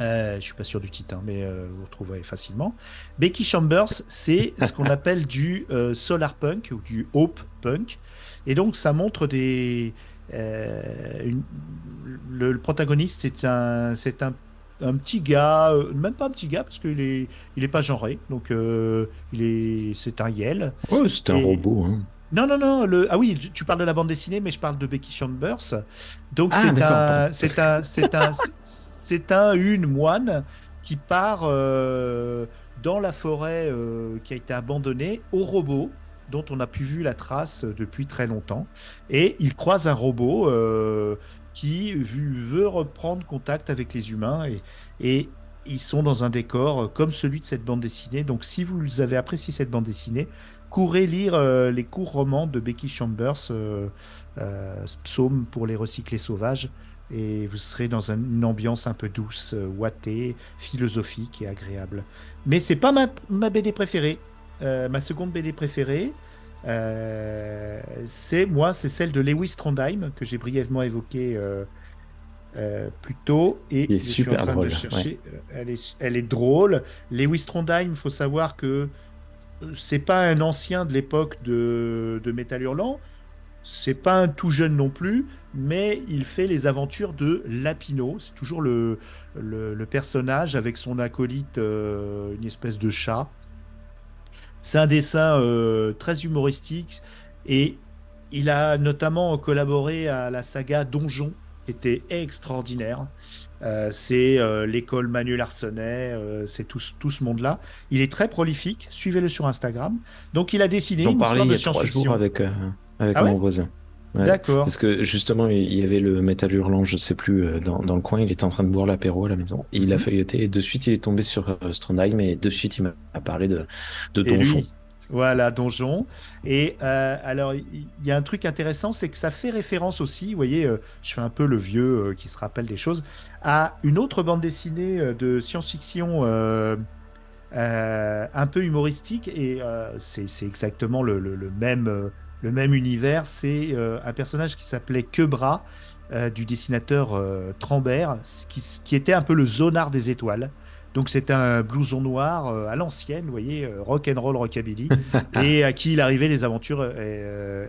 Euh, je suis pas sûr du titre, hein, mais euh, vous retrouverez facilement. Becky Chambers, c'est ce qu'on appelle du euh, solar punk ou du hope punk. Et donc, ça montre des. euh, une- le, le protagoniste, c'est un, c'est un, un petit gars, euh, même pas un petit gars, parce qu'il est, il est pas genré. Donc, euh, il est, c'est un Yel. Ouais, c'est un robot. Hein. Non, non, non. Le... Ah oui, tu- parles de la bande dessinée, mais je parle de Becky Chambers. Donc Ah, c'est un, c'est un, c'est un, c'est un, une moine qui part euh, dans la forêt euh, qui a été abandonnée au robot dont on n'a plus vu la trace depuis très longtemps. Et il croise un robot euh, qui vu- veut reprendre contact avec les humains et, et ils sont dans un décor comme celui de cette bande dessinée. Donc si vous avez apprécié cette bande dessinée, courez lire euh, les courts romans de Becky Chambers, euh, euh, Psaume pour les recyclés sauvages, et vous serez dans un- une ambiance un peu douce, ouatée, philosophique et agréable. Mais c'est pas ma, ma BD préférée. Ma seconde BD préférée, euh, c'est moi, c'est celle de Lewis Trondheim que j'ai brièvement évoquée euh, euh, plus tôt. Et Il est je suis en super train de drôle, chercher. Euh, Elle, est, elle est drôle. Lewis Trondheim, il faut savoir que c'est pas un ancien de l'époque de, de Metal Hurlant, c'est pas un tout jeune non plus, mais il fait les aventures de Lapino. C'est toujours le, personnage avec son acolyte, euh, une espèce de chat. C'est un dessin euh, très humoristique et il a notamment collaboré à la saga Donjon, était extraordinaire. Euh, c'est l'école Manuel Arsenet, c'est tout, tout, ce monde-là. Il est très prolifique, suivez-le sur Instagram. Donc il a dessiné une histoire de science-fiction. avec avec ah mon voisin. D'accord. Parce que justement, il y avait le métal hurlant, je sais plus, euh, dans, dans le coin, il était en train de boire l'apéro à la maison. Et il a mhm. feuilleté et de suite, il est tombé sur euh, Strondheim et de suite, il m'a parlé de, de Donjon. Voilà, Donjon. Et euh, alors, il y, a un truc intéressant, c'est que ça fait référence aussi, vous voyez, je fais un peu le vieux qui se rappelle des choses, à une autre bande dessinée de science-fiction un peu humoristique. Et c'est exactement le, même univers. C'est euh, un personnage qui s'appelait Quebra, euh, du dessinateur euh, Trambert, qui, qui, était un peu le zonard des étoiles. Donc c'est un blouson noir à l'ancienne, vous voyez, rock and roll rockabilly, et à qui il arrivait les aventures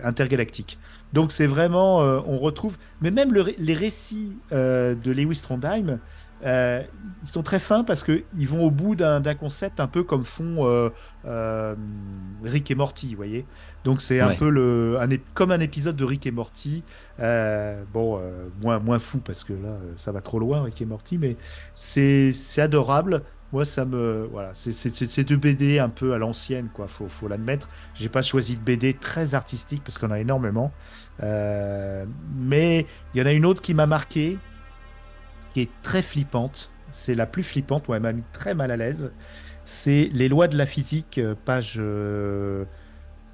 intergalactiques. Donc c'est vraiment, on retrouve, mais même les récits de Lewis Trondheim, euh, ils sont très fins parce qu'ils vont au bout d'un concept un peu comme font euh, euh, Rick et Morty, vous voyez. Donc c'est un peu le, un, comme un épisode de Rick et Morty. bon, moins, moins fou parce que là, ça va trop loin, Rick et Morty, mais c'est adorable. Moi, ça me. Voilà, c'est de BD un peu à l'ancienne, quoi, faut, faut l'admettre. J'ai pas choisi de BD très artistique parce qu'on a énormément. mais il y en a une autre qui m'a marqué, qui est très flippante. C'est la plus flippante, ouais, elle m'a mis très mal à l'aise. C'est Les lois de la physique, euh, page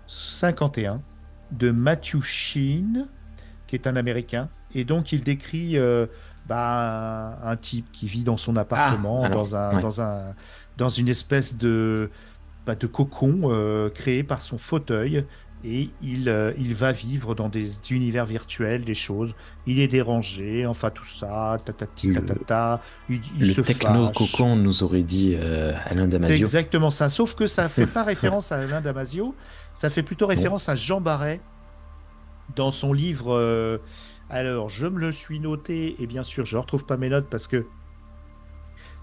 51, euh, de Matthew Sheen, qui est un Américain. Et donc, il décrit euh, bah, un, type qui vit dans son appartement, ah, dans, un, dans, un, dans une espèce de, bah, de cocon créé par son fauteuil et il, euh, il va vivre dans des univers virtuels, des choses. Il est dérangé, enfin tout ça, tatati, tatata. Il, le techno-cocon nous aurait dit euh, Alain Damasio. C'est exactement ça, sauf que ça ne fait pas référence à Alain Damasio, ça fait plutôt référence à Jean Barret dans son livre. Euh, alors, je me le suis noté, et bien sûr, je ne retrouve pas mes notes parce que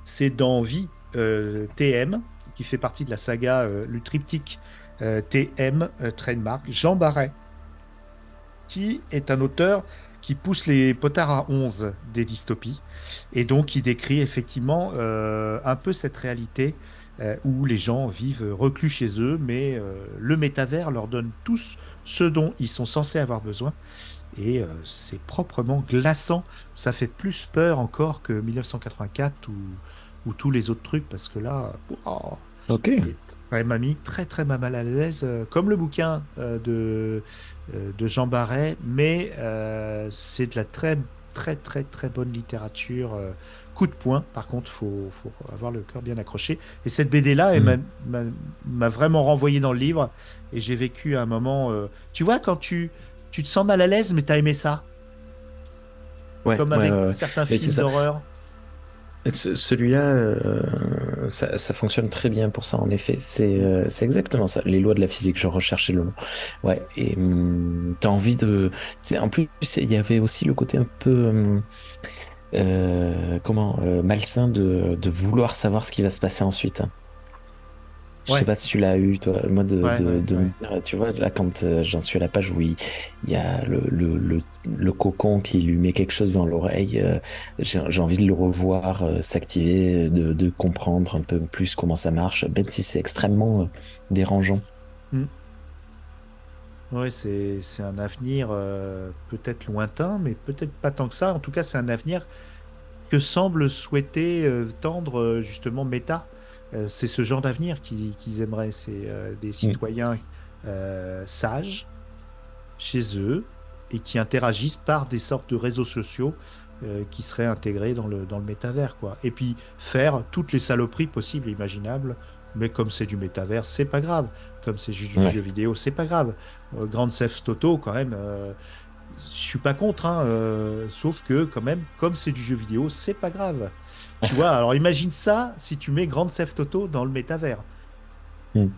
c'est dans Vie TM, qui fait partie de la saga, le triptyque TM euh, Trademark, Jean Barret, qui est un auteur qui pousse les potards à 11 des dystopies, et donc qui décrit effectivement euh, un peu cette réalité où les gens vivent reclus chez eux, mais le métavers leur donne tous ce dont ils sont censés avoir besoin. Et c'est proprement glaçant. Ça fait plus peur encore que 1984 ou, ou tous les autres trucs, parce que là, ok. Elle m'a mis très très mal à l'aise, euh, comme le bouquin euh, de, euh, de Jean Barret, mais c'est de la très très très très bonne littérature. coup de poing, par contre, faut, faut avoir le cœur bien accroché. Et cette BD là, elle mm. m'a vraiment renvoyé dans le livre, et j'ai vécu un moment. tu vois, quand tu tu te sens mal à l'aise, mais tu as aimé ça. Ouais, comme avec certains films d'horreur. Celui-là, euh, ça, fonctionne très bien pour ça, en effet. C'est euh, exactement ça. Les lois de la physique, je recherchais le nom. Ouais, et hum, t'as envie de. En plus, il y avait aussi le côté un peu. Hum, euh, comment malsain de, de, vouloir savoir ce qui va se passer ensuite. Hein. Je sais pas si tu l'as eu, toi, moi, de, de, tu vois, là, quand euh, j'en suis à la page où il, y a le, le, le, cocon qui lui met quelque chose dans l'oreille, euh, j'ai envie de le revoir euh, s'activer, de, de, comprendre un peu plus comment ça marche, même si c'est extrêmement dérangeant. Mm. Oui, c'est un avenir peut-être lointain, mais peut-être pas tant que ça. En tout cas, c'est un avenir que semble souhaiter tendre justement Meta c'est ce genre d'avenir qu'ils aimeraient. C'est euh, des mm. citoyens euh, sages chez eux et qui interagissent par des sortes de réseaux sociaux qui seraient intégrés dans le, dans le métavers. Quoi. Et puis faire toutes les saloperies possibles et imaginables. Mais comme c'est du métavers, c'est pas grave. Comme c'est du jeu vidéo, c'est pas grave. Grand Theft Auto, quand même, je suis pas contre. Hein, sauf que, quand même, comme c'est du jeu vidéo, c'est pas grave. Tu vois, alors imagine ça si tu mets Grand Theft Auto dans le métavers. Hmm.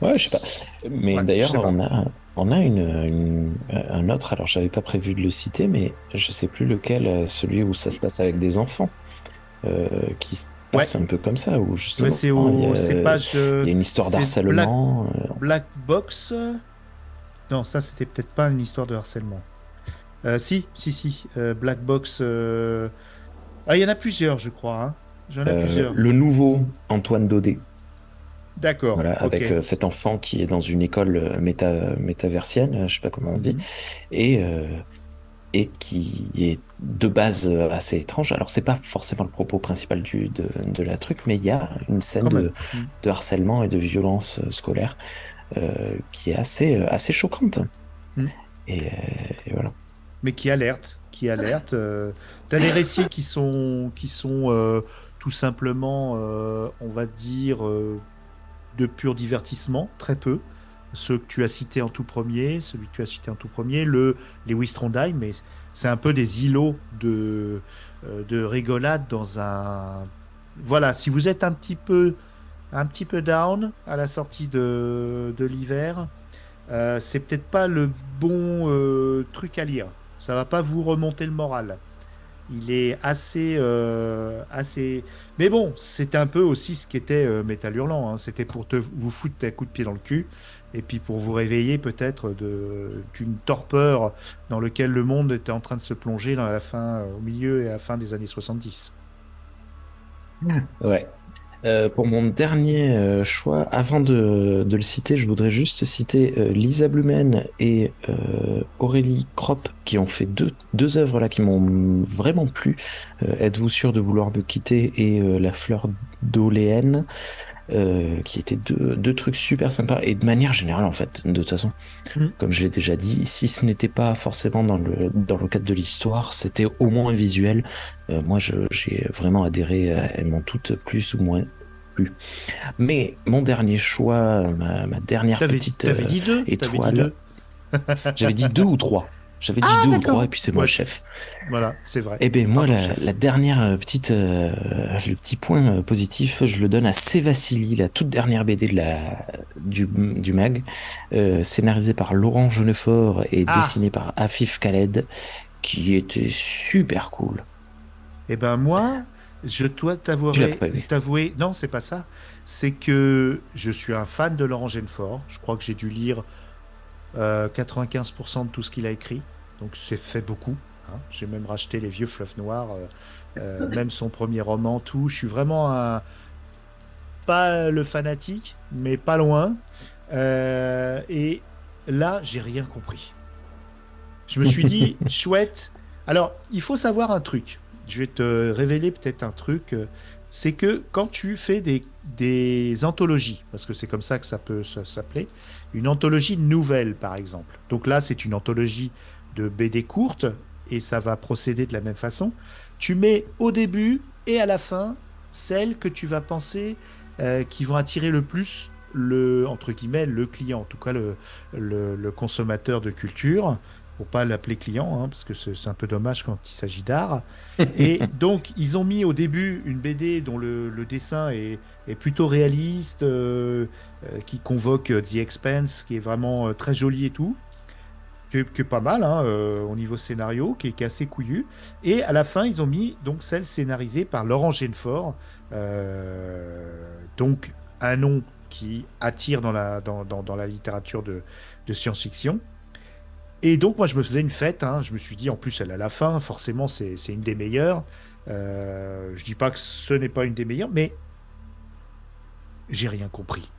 Ouais, je sais pas. Mais Ouais, d'ailleurs, on a, on a une, une- un autre. Alors, j'avais pas prévu de le citer, mais je sais plus lequel, euh, celui où ça se passe avec des enfants, euh, qui se passe un peu comme ça, où justement, Ouais, c'est il y au, a, c'est page. euh, il y a une histoire d'harcèlement. euh, Black Box. Non, ça c'était peut-être pas une histoire de harcèlement. Euh, si, si, si. euh, Black Box. Ah, il y en a plusieurs, je crois. hein. J'en ai euh, plusieurs. le nouveau Antoine Daudet. D'accord. Voilà, avec euh, cet enfant qui est dans une école euh, méta, métaversienne, je sais pas comment on dit, Mhm. et, euh, et qui est de base assez étrange. Alors, c'est pas forcément le propos principal du, de, de la truc, mais il y a une scène de, harcèlement et de violence scolaire qui est assez, assez choquante. Mhm. Et, et voilà. mais qui alerte, qui alerte. Euh, T'as des récits qui sont, qui sont euh, tout simplement, euh, on va dire, de pur divertissement, très peu. Ceux que tu as cités en tout premier, celui que tu as cité en tout premier, le Lewis mais c'est un peu des îlots de, de rigolade dans un. Voilà, si vous êtes un petit peu, un petit peu down à la sortie de, de l'hiver, euh, c'est peut-être pas le bon truc à lire. Ça va pas vous remonter le moral. Il est assez, euh, assez. Mais bon, c'était un peu aussi ce qu'était euh, Métal Hurlant. hein. C'était pour te, vous foutre un coup de pied dans le cul et puis pour vous réveiller peut-être d'une torpeur dans lequel le monde était en train de se plonger la fin, au milieu et à la fin des années 70. Ouais. Euh, pour mon dernier euh, choix, avant de, de le citer, je voudrais juste citer euh, Lisa Blumen et Aurélie Kropp qui ont fait deux, deux œuvres là qui m'ont vraiment plu. Êtes-vous sûr de vouloir me quitter et La fleur d'Oléenne, euh, qui étaient deux, deux trucs super sympas et de manière générale en fait, de toute façon, Mm. comme je l'ai déjà dit, si ce n'était pas forcément dans le, dans le cadre de l'histoire, c'était au moins visuel. Euh, moi, j'ai vraiment adhéré, à- elles m'ont toutes plus ou moins Mais mon dernier choix, ma, ma dernière petite euh, dit deux étoile. j'avais dit deux ou trois. J'avais dit Ah, deux ou trois et puis c'est moi Ouais. le chef. Voilà, c'est vrai. Eh ben moi, Pardon, la, dernière euh, petite, euh, le petit point positif, je le donne à Sévassili, la toute dernière BD de la, du, du mag, euh, scénarisée par Laurent Jeunefort et Ah. dessinée par Afif Khaled, qui était super cool. Eh ben moi, je dois t'avouer, non, c'est pas ça. C'est que je suis un fan de Laurent Genefort. Je crois que j'ai dû lire euh, 95% de tout ce qu'il a écrit. Donc c'est fait beaucoup. hein. J'ai même racheté les vieux fleuves noirs, euh, euh, même son premier roman, tout. Je suis vraiment un pas le fanatique, mais pas loin. Euh, et là, j'ai rien compris. Je me suis dit, chouette. Alors, il faut savoir un truc. Je vais te révéler peut-être un truc. euh, C'est que quand tu fais des, des anthologies, parce que c'est comme ça que ça peut s'appeler, une anthologie nouvelle, par exemple. Donc là, c'est une anthologie de BD courte, et ça va procéder de la même façon. Tu mets au début et à la fin celles que tu vas penser euh, qui vont attirer le plus le entre guillemets le client, en tout cas le, le consommateur de culture, pour pas l'appeler client, hein, parce que c'est un peu dommage quand il s'agit d'art. Et donc ils ont mis au début une BD dont le, le dessin est, est plutôt réaliste, euh, euh, qui convoque euh, The Expense, qui est vraiment euh, très joli et tout. Qui est, pas mal hein, au niveau scénario, qui est, qui est assez couillu. Et à la fin, ils ont mis donc celle scénarisée par Laurent Genefort, donc un nom qui attire dans la, dans, dans, dans la littérature de, de science-fiction. Et donc, moi, je me faisais une fête. hein. Je me suis dit, en plus, elle a la fin. Forcément, c'est une des meilleures. Euh, je dis pas que ce n'est pas une des meilleures, mais j'ai rien compris.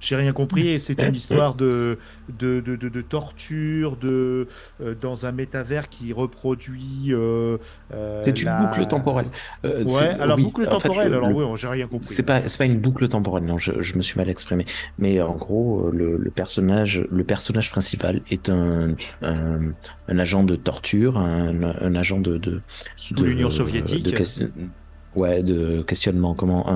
J'ai rien compris et c'est une histoire de, de, de, de- de torture de, euh, dans un métavers qui reproduit. euh, euh, C'est une la- boucle temporelle. Ouais, alors oui, boucle en fait, temporelle, le- alors le- oui, j'ai rien compris. C'est pas, pas une boucle temporelle, non, je, je me suis mal exprimé. Mais en gros, le, le personnage, le personnage principal est un, un, un agent de torture, un, un agent de, de, de- l'Union soviétique. ouais, de questionnement, comment,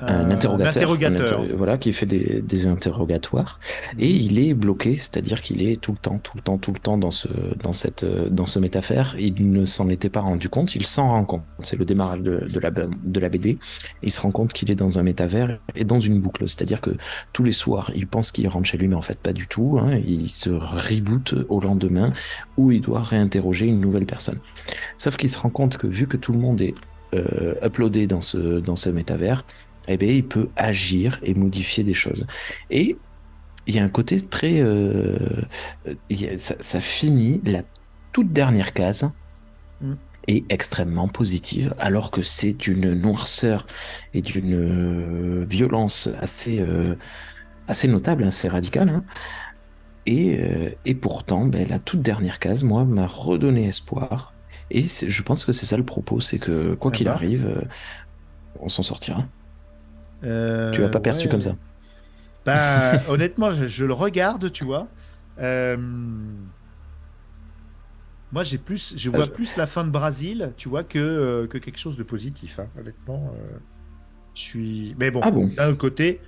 un, un, interrogateur, voilà, qui fait des, des interrogatoires et il est bloqué, c'est-à-dire qu'il est tout le temps, tout le temps, tout le temps dans ce, dans cette, dans ce métaphère. Il ne s'en était pas rendu compte, il s'en rend compte. C'est le démarrage de, de, la, de la BD. Il se rend compte qu'il est dans un métavers et dans une boucle, c'est-à-dire que tous les soirs, il pense qu'il rentre chez lui, mais en fait pas du tout. Hein. Il se reboot au lendemain où il doit réinterroger une nouvelle personne. Sauf qu'il se rend compte que vu que tout le monde est euh, uploadé dans ce, dans ce métavers, eh bien, il peut agir et modifier des choses. Et il y a un côté très... Euh, ça, finit, la toute dernière case mm. est extrêmement positive, alors que c'est d'une noirceur et d'une euh, violence assez, euh, assez notable, hein, assez radicale. Hein. Et, et, pourtant, ben, la toute dernière case, moi, m'a redonné espoir. Et je pense que c'est ça le propos, c'est que quoi ah qu'il bah. arrive, on s'en sortira. Euh, tu l'as pas perçu comme ça bah, honnêtement, je, le regarde, tu vois. Euh, moi, j'ai plus, je vois plus la fin de Brésil, tu vois, que, euh, que quelque chose de positif. Hein. Honnêtement, je suis. Mais bon, ah bon d'un côté,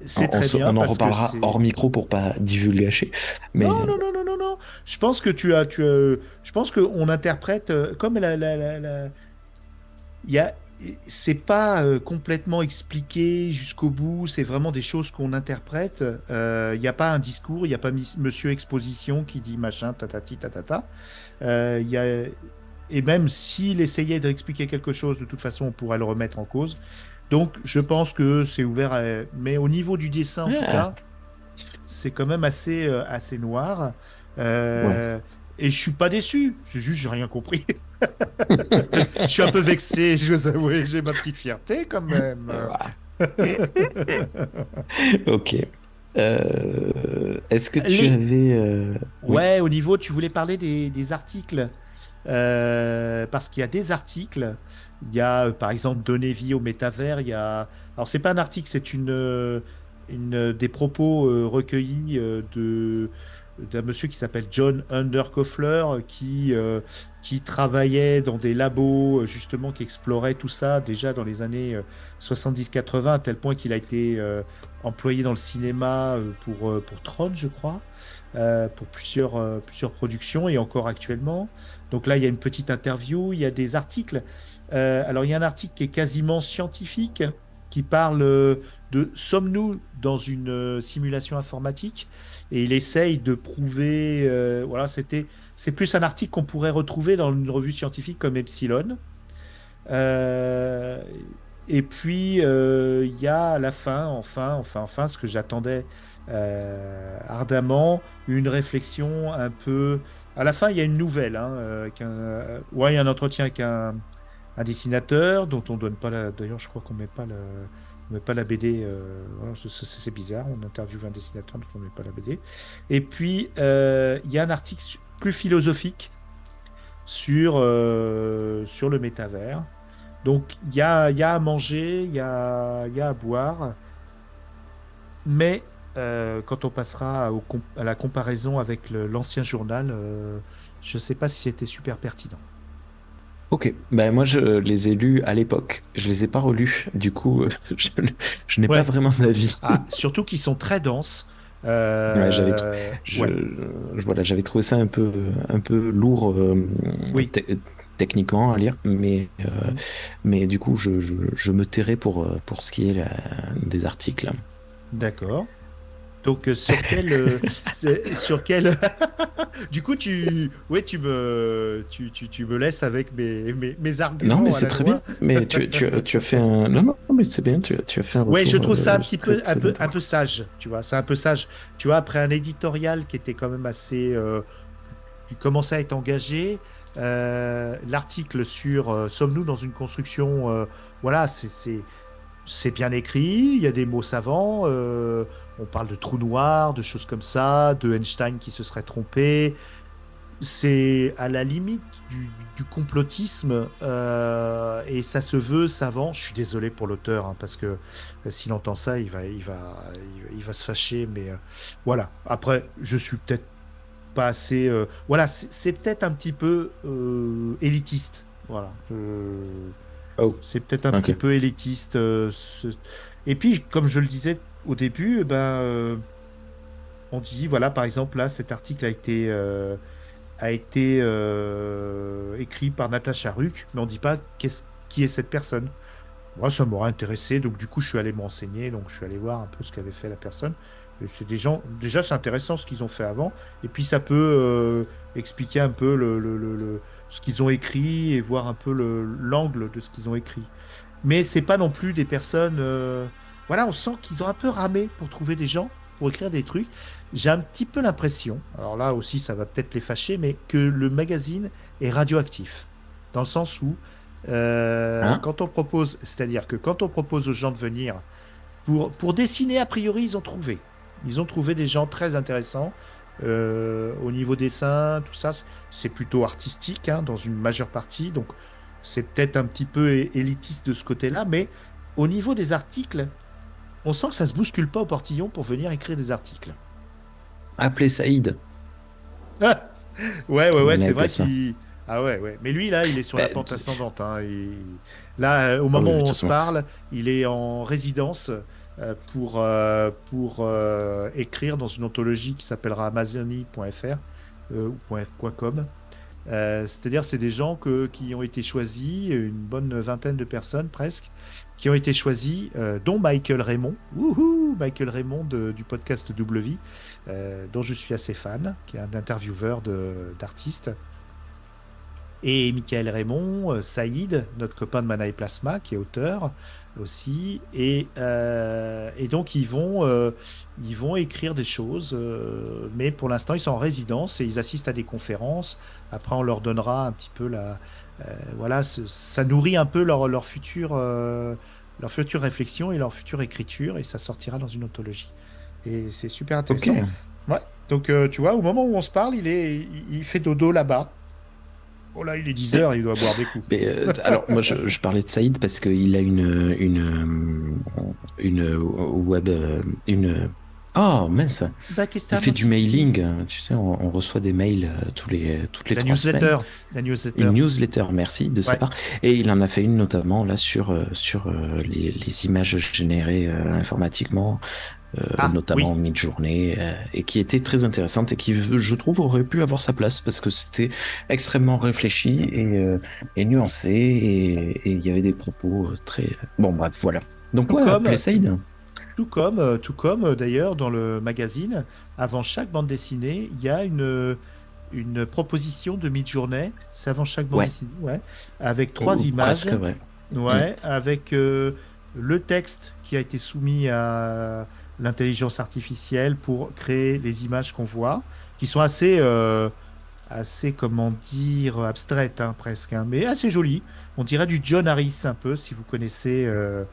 c'est très bien. On en reparlera hors micro pour pas divulgacher. Mais... Non, non, non, non, non, non. Je pense que tu as, tu as, je pense qu'on interprète comme la, la, la, la... Il y a, c'est pas euh, complètement expliqué jusqu'au bout, c'est vraiment des choses qu'on interprète. Il euh, n'y a pas un discours, il n'y a pas Monsieur Exposition qui dit machin, tatati, tatata. Euh, y a... Et même s'il essayait d'expliquer quelque chose, de toute façon, on pourrait le remettre en cause. Donc, je pense que c'est ouvert. À... Mais au niveau du dessin, en tout cas, c'est quand même assez, euh, assez noir. Et je suis pas déçu, c'est juste j'ai rien compris. je suis un peu vexé, je vous avoue, j'ai ma petite fierté quand même. ok. Euh, est-ce que tu avais... Euh, ouais, au niveau, tu voulais parler des, articles. Euh, parce qu'il y a des articles. Il y a, par exemple, Donner vie au métavers. Il y a... Alors, c'est pas un article, c'est une, une, des propos recueillis de d'un monsieur qui s'appelle John Underkoffler qui, euh, qui travaillait dans des labos justement qui exploraient tout ça déjà dans les années 70-80 euh, à tel point qu'il a été euh, employé dans le cinéma pour, pour Tron je crois pour plusieurs, plusieurs productions et encore actuellement. Donc là il y a une petite interview il y a des articles. Alors il y a un article qui est quasiment scientifique qui parle de sommes-nous dans une simulation informatique? Et il essaye de prouver. Euh, voilà, c'était, c'est plus un article qu'on pourrait retrouver dans une revue scientifique comme Epsilon. Euh, et puis euh, il y a à la fin, enfin, enfin, enfin, ce que j'attendais ardemment, une réflexion un peu. À la fin, il y a une nouvelle, hein, ouais, il y a un entretien avec un, un dessinateur dont on donne pas la. D'ailleurs, je crois qu'on met pas la met pas la BD. Euh, c'est bizarre, on interviewe un dessinateur, donc on met pas la BD. Et puis, euh, il y a un article plus philosophique sur, euh, sur le métavers. Donc, il y a, y a, à manger, il y a, y a, à boire. Mais quand on passera à la comparaison avec l'ancien journal, je ne sais pas si c'était super pertinent. Ok, ben moi je les ai lus à l'époque, je les ai pas relus, du coup je, n'ai pas vraiment d'avis. Ah, surtout qu'ils sont très denses. Euh... j'avais, voilà, j'avais trouvé ça un peu, un peu lourd euh, techniquement à lire, mais, euh, mm. mais du coup je, je, me tairai pour, pour ce qui est des articles. D'accord. Donc euh, sur quel, euh, sur quel, du coup tu, ouais tu me, tu, tu, tu me laisses avec mes, mes, mes arguments. Non mais c'est très bien. Mais tu, tu, tu, as fait un, non non mais c'est bien. Tu, tu as fait un. Ouais je trouve ça un petit peu, un peu, un peu sage. Tu vois, c'est un peu sage. Tu vois après un éditorial qui était quand même assez, euh, qui commençait à être engagé. L'article sur sommes-nous dans une construction, voilà c'est c'est bien écrit, il y a des mots savants, euh, on parle de trous noirs, de choses comme ça, de Einstein qui se serait trompé. C'est à la limite du, complotisme euh, et ça se veut savant. Je suis désolé pour l'auteur hein, parce que euh, s'il entend ça, il va, il va, il, va se fâcher. Mais voilà. Après, je suis peut-être pas assez. voilà, c'est peut-être un petit peu élitiste. Voilà. Oh. C'est peut-être un petit peu élitiste. euh, ce- Et puis, comme je le disais au début, eh ben, euh, on dit, voilà, par exemple, là, cet article a été, euh, a été euh, écrit par Natacha Ruck, mais on ne dit pas qui est cette personne. Moi, ça m'aurait intéressé, donc du coup, je suis allé m'enseigner, donc je suis allé voir un peu ce qu'avait fait la personne. C'est des gens, déjà, c'est intéressant ce qu'ils ont fait avant, et puis ça peut expliquer un peu le, ce qu'ils ont écrit et voir un peu le- l'angle de ce qu'ils ont écrit. Mais c'est pas non plus des personnes. Voilà, on sent qu'ils ont un peu ramé pour trouver des gens pour écrire des trucs. J'ai un petit peu l'impression, alors là aussi, ça va peut-être les fâcher, mais que le magazine est radioactif, dans le sens où euh, Hein quand on propose, c'est-à-dire que quand on propose aux gens de venir pour, pour dessiner, a priori, ils ont trouvé. Ils ont trouvé des gens très intéressants. Euh, au niveau dessin, tout ça, c'est plutôt artistique hein, dans une majeure partie. Donc, c'est peut-être un petit peu élitiste de ce côté-là. Mais au niveau des articles, on sent que ça se bouscule pas au portillon pour venir écrire des articles. Appelez Saïd. Ah ouais, ouais, ouais, c'est est vrai qu'il. Ah ouais, ouais. Mais lui, là, il est sur la Bah, pente ascendante. hein. Il- Là, euh, au moment oui, où on se parle, il est en résidence euh, pour, euh, pour euh, écrire dans une anthologie qui s'appellera Amazonie.fr euh, ou .com. Euh, C'est-à-dire, c'est des gens que, qui ont été choisis, une bonne vingtaine de personnes presque, qui ont été choisis, euh, dont Michael Raymond, Wouhou Michael Raymond du podcast W, euh, dont je suis assez fan, qui est un intervieweur d'artistes. Et Michael Raymond, euh, Saïd, notre copain de Mana et Plasma, qui est auteur aussi. Et, euh, et donc, ils vont, euh, ils vont écrire des choses, mais pour l'instant, ils sont en résidence et ils assistent à des conférences. Après, on leur donnera un petit peu la. Euh, voilà, ça nourrit un peu leur, leur future. euh, leur future réflexion et leur future écriture, et ça sortira dans une anthologie. Et c'est super intéressant. Ouais. Donc, euh, tu vois, au moment où on se parle, il, est, il, fait dodo là-bas. Oh là, il est 10 heures, il doit boire des coups. Mais, euh, alors, moi, je, je parlais de Saïd parce qu'il a une, une, une web, une. Oh, mince. Que Il fait du mailing. euh, Tu sais, on, on reçoit des mails euh, tous les, toutes les La trois semaines. La newsletter. Une newsletter, merci de sa part. Et il en a fait une notamment là sur euh, sur euh, les, les images générées euh, informatiquement, euh, Ah, notamment oui. en mid-journée, euh, et qui était très intéressante et qui, je trouve, aurait pu avoir sa place parce que c'était extrêmement réfléchi et, euh, et nuancé et il y avait des propos euh, très. Bon, bref, voilà. Donc, ouais, comme-. Tout comme, euh, tout comme euh, d'ailleurs dans le magazine, avant chaque bande dessinée, il y a une, une proposition de mid-journée. C'est avant chaque bande Ouais. dessinée, ouais. Avec trois images. Presque, ouais. Ouais, avec euh, le texte qui a été soumis à l'intelligence artificielle pour créer les images qu'on voit, qui sont assez, euh, assez comment dire, abstraites hein, presque, hein, mais assez jolies. On dirait du John Harris un peu, si vous connaissez, euh,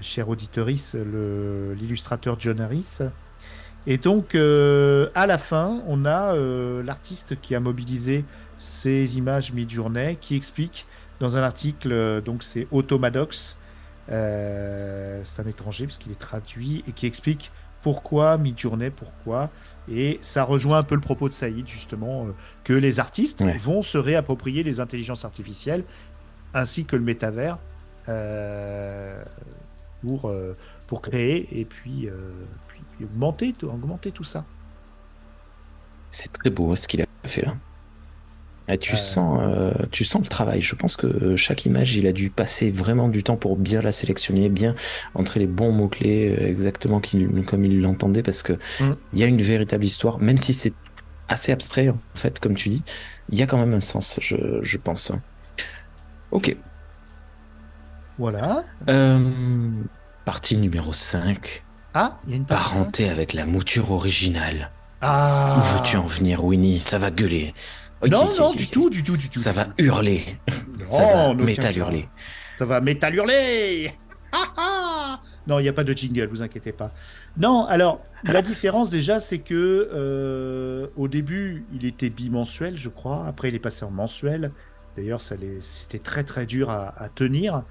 cher auditeurice, le- l'illustrateur John Harris. Et donc, euh, à la fin, on a euh, l'artiste qui a mobilisé ces images mid-journée, qui explique dans un article, euh, donc c'est Automadox, euh, c'est un étranger parce qu'il est traduit, et qui explique pourquoi mid-journée, pourquoi. Et ça rejoint un peu le propos de Saïd, justement, euh, que les artistes Ouais. vont se réapproprier les intelligences artificielles ainsi que le métavers euh, pour, euh, pour créer et puis, euh, puis, puis augmenter, tout- augmenter tout ça. C'est très beau ce qu'il a fait là. Et tu Euh. sens, euh, tu sens le travail. Je pense que chaque image, il a dû passer vraiment du temps pour bien la sélectionner, bien entrer les bons mots clés exactement qu'il- comme il l'entendait, parce que Mm. il y a une véritable histoire, même si c'est assez abstrait en fait, comme tu dis, il y a quand même un sens, je, je pense. Ok. Voilà. Euh, partie numéro 5. Ah, il y a une partie. Parenté avec la mouture originale. Ah. Où veux-tu en venir, Winnie? Ça va gueuler. Non, Ok, non, ok, du tout, du tout, du tout. Ça va hurler. Non, Ça va métal hurler. Ça va métal hurler Ah, ah Non, il n'y a pas de jingle, vous inquiétez pas. Non, alors, la différence déjà, c'est que euh, au début, il était bimensuel, je crois. Après, il est passé en mensuel. D'ailleurs, c'était très très dur à, à tenir.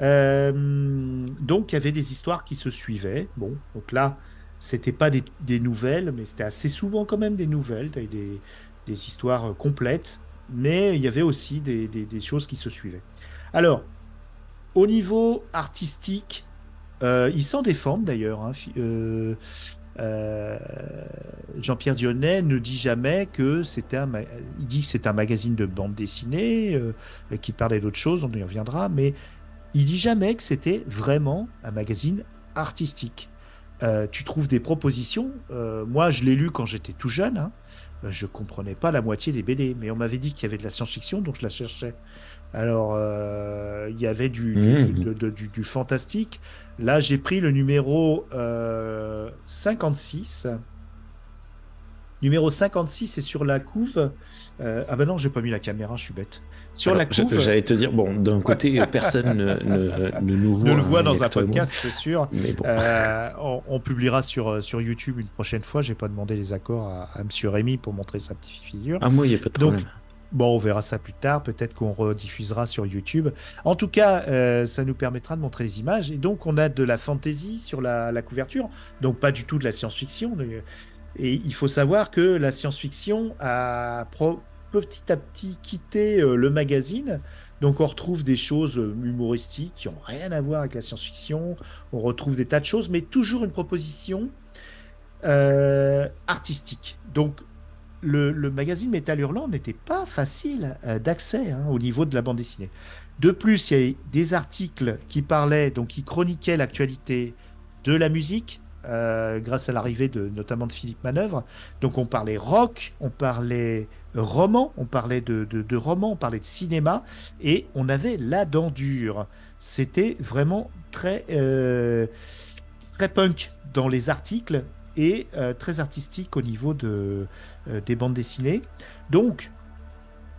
Euh, donc, il y avait des histoires qui se suivaient. Bon, donc là, c'était pas des, nouvelles, mais c'était assez souvent quand même des nouvelles. T'avais des, des histoires euh, complètes, mais il y avait aussi des, choses qui se suivaient. Alors, au niveau artistique, euh, ils s'en défendent d'ailleurs. hein. Euh, Jean-Pierre Dionnet ne dit jamais que c'était un. Il dit que c'est un magazine de bande dessinée qui parlait d'autre chose, on y reviendra, mais il dit jamais que c'était vraiment un magazine artistique. Euh, tu trouves des propositions? euh, moi, je l'ai lu quand j'étais tout jeune. hein. Euh, Je comprenais pas la moitié des BD, mais on m'avait dit qu'il y avait de la science-fiction, donc je la cherchais. Alors, euh, il y avait du, du, Mmh. de- du- du fantastique. Là, j'ai pris le numéro euh, 56. Numéro 56 est sur la couve. Ah ben non, j'ai pas mis la caméra, je suis bête. Sur Alors, la couve, J'allais te dire, bon, d'un côté, personne ne, ne, ne nous voit. ne le voit hein, dans un podcast, c'est sûr. Mais bon. Euh, on, on publiera sur, euh, sur YouTube une prochaine fois. J'ai pas demandé les accords à, à Monsieur Rémy pour montrer sa petite figure. Ah, moi, il n'y a pas de Donc, problème. Bon, on verra ça plus tard. Peut-être qu'on rediffusera sur YouTube. En tout cas, euh, ça nous permettra de montrer les images. Et donc, on a de la fantasy sur la, la couverture. Donc, pas du tout de la science-fiction. Et il faut savoir que la science-fiction a pro- petit à petit quitté euh, le magazine. Donc, on retrouve des choses euh, humoristiques qui n'ont rien à voir avec la science-fiction. On retrouve des tas de choses, mais toujours une proposition euh, artistique. Donc, le, magazine Métal Hurlant n'était pas facile d'accès hein, au niveau de la bande dessinée. De plus, il y a des articles qui parlaient, donc qui chroniquaient l'actualité de la musique, euh, grâce à l'arrivée de notamment de Philippe Manœuvre. Donc on parlait rock, on parlait roman, on parlait de, de, roman, on parlait de cinéma, et on avait la dent dure. C'était vraiment très, euh, très punk dans les articles et euh, très artistique au niveau de, des bandes dessinées. Donc,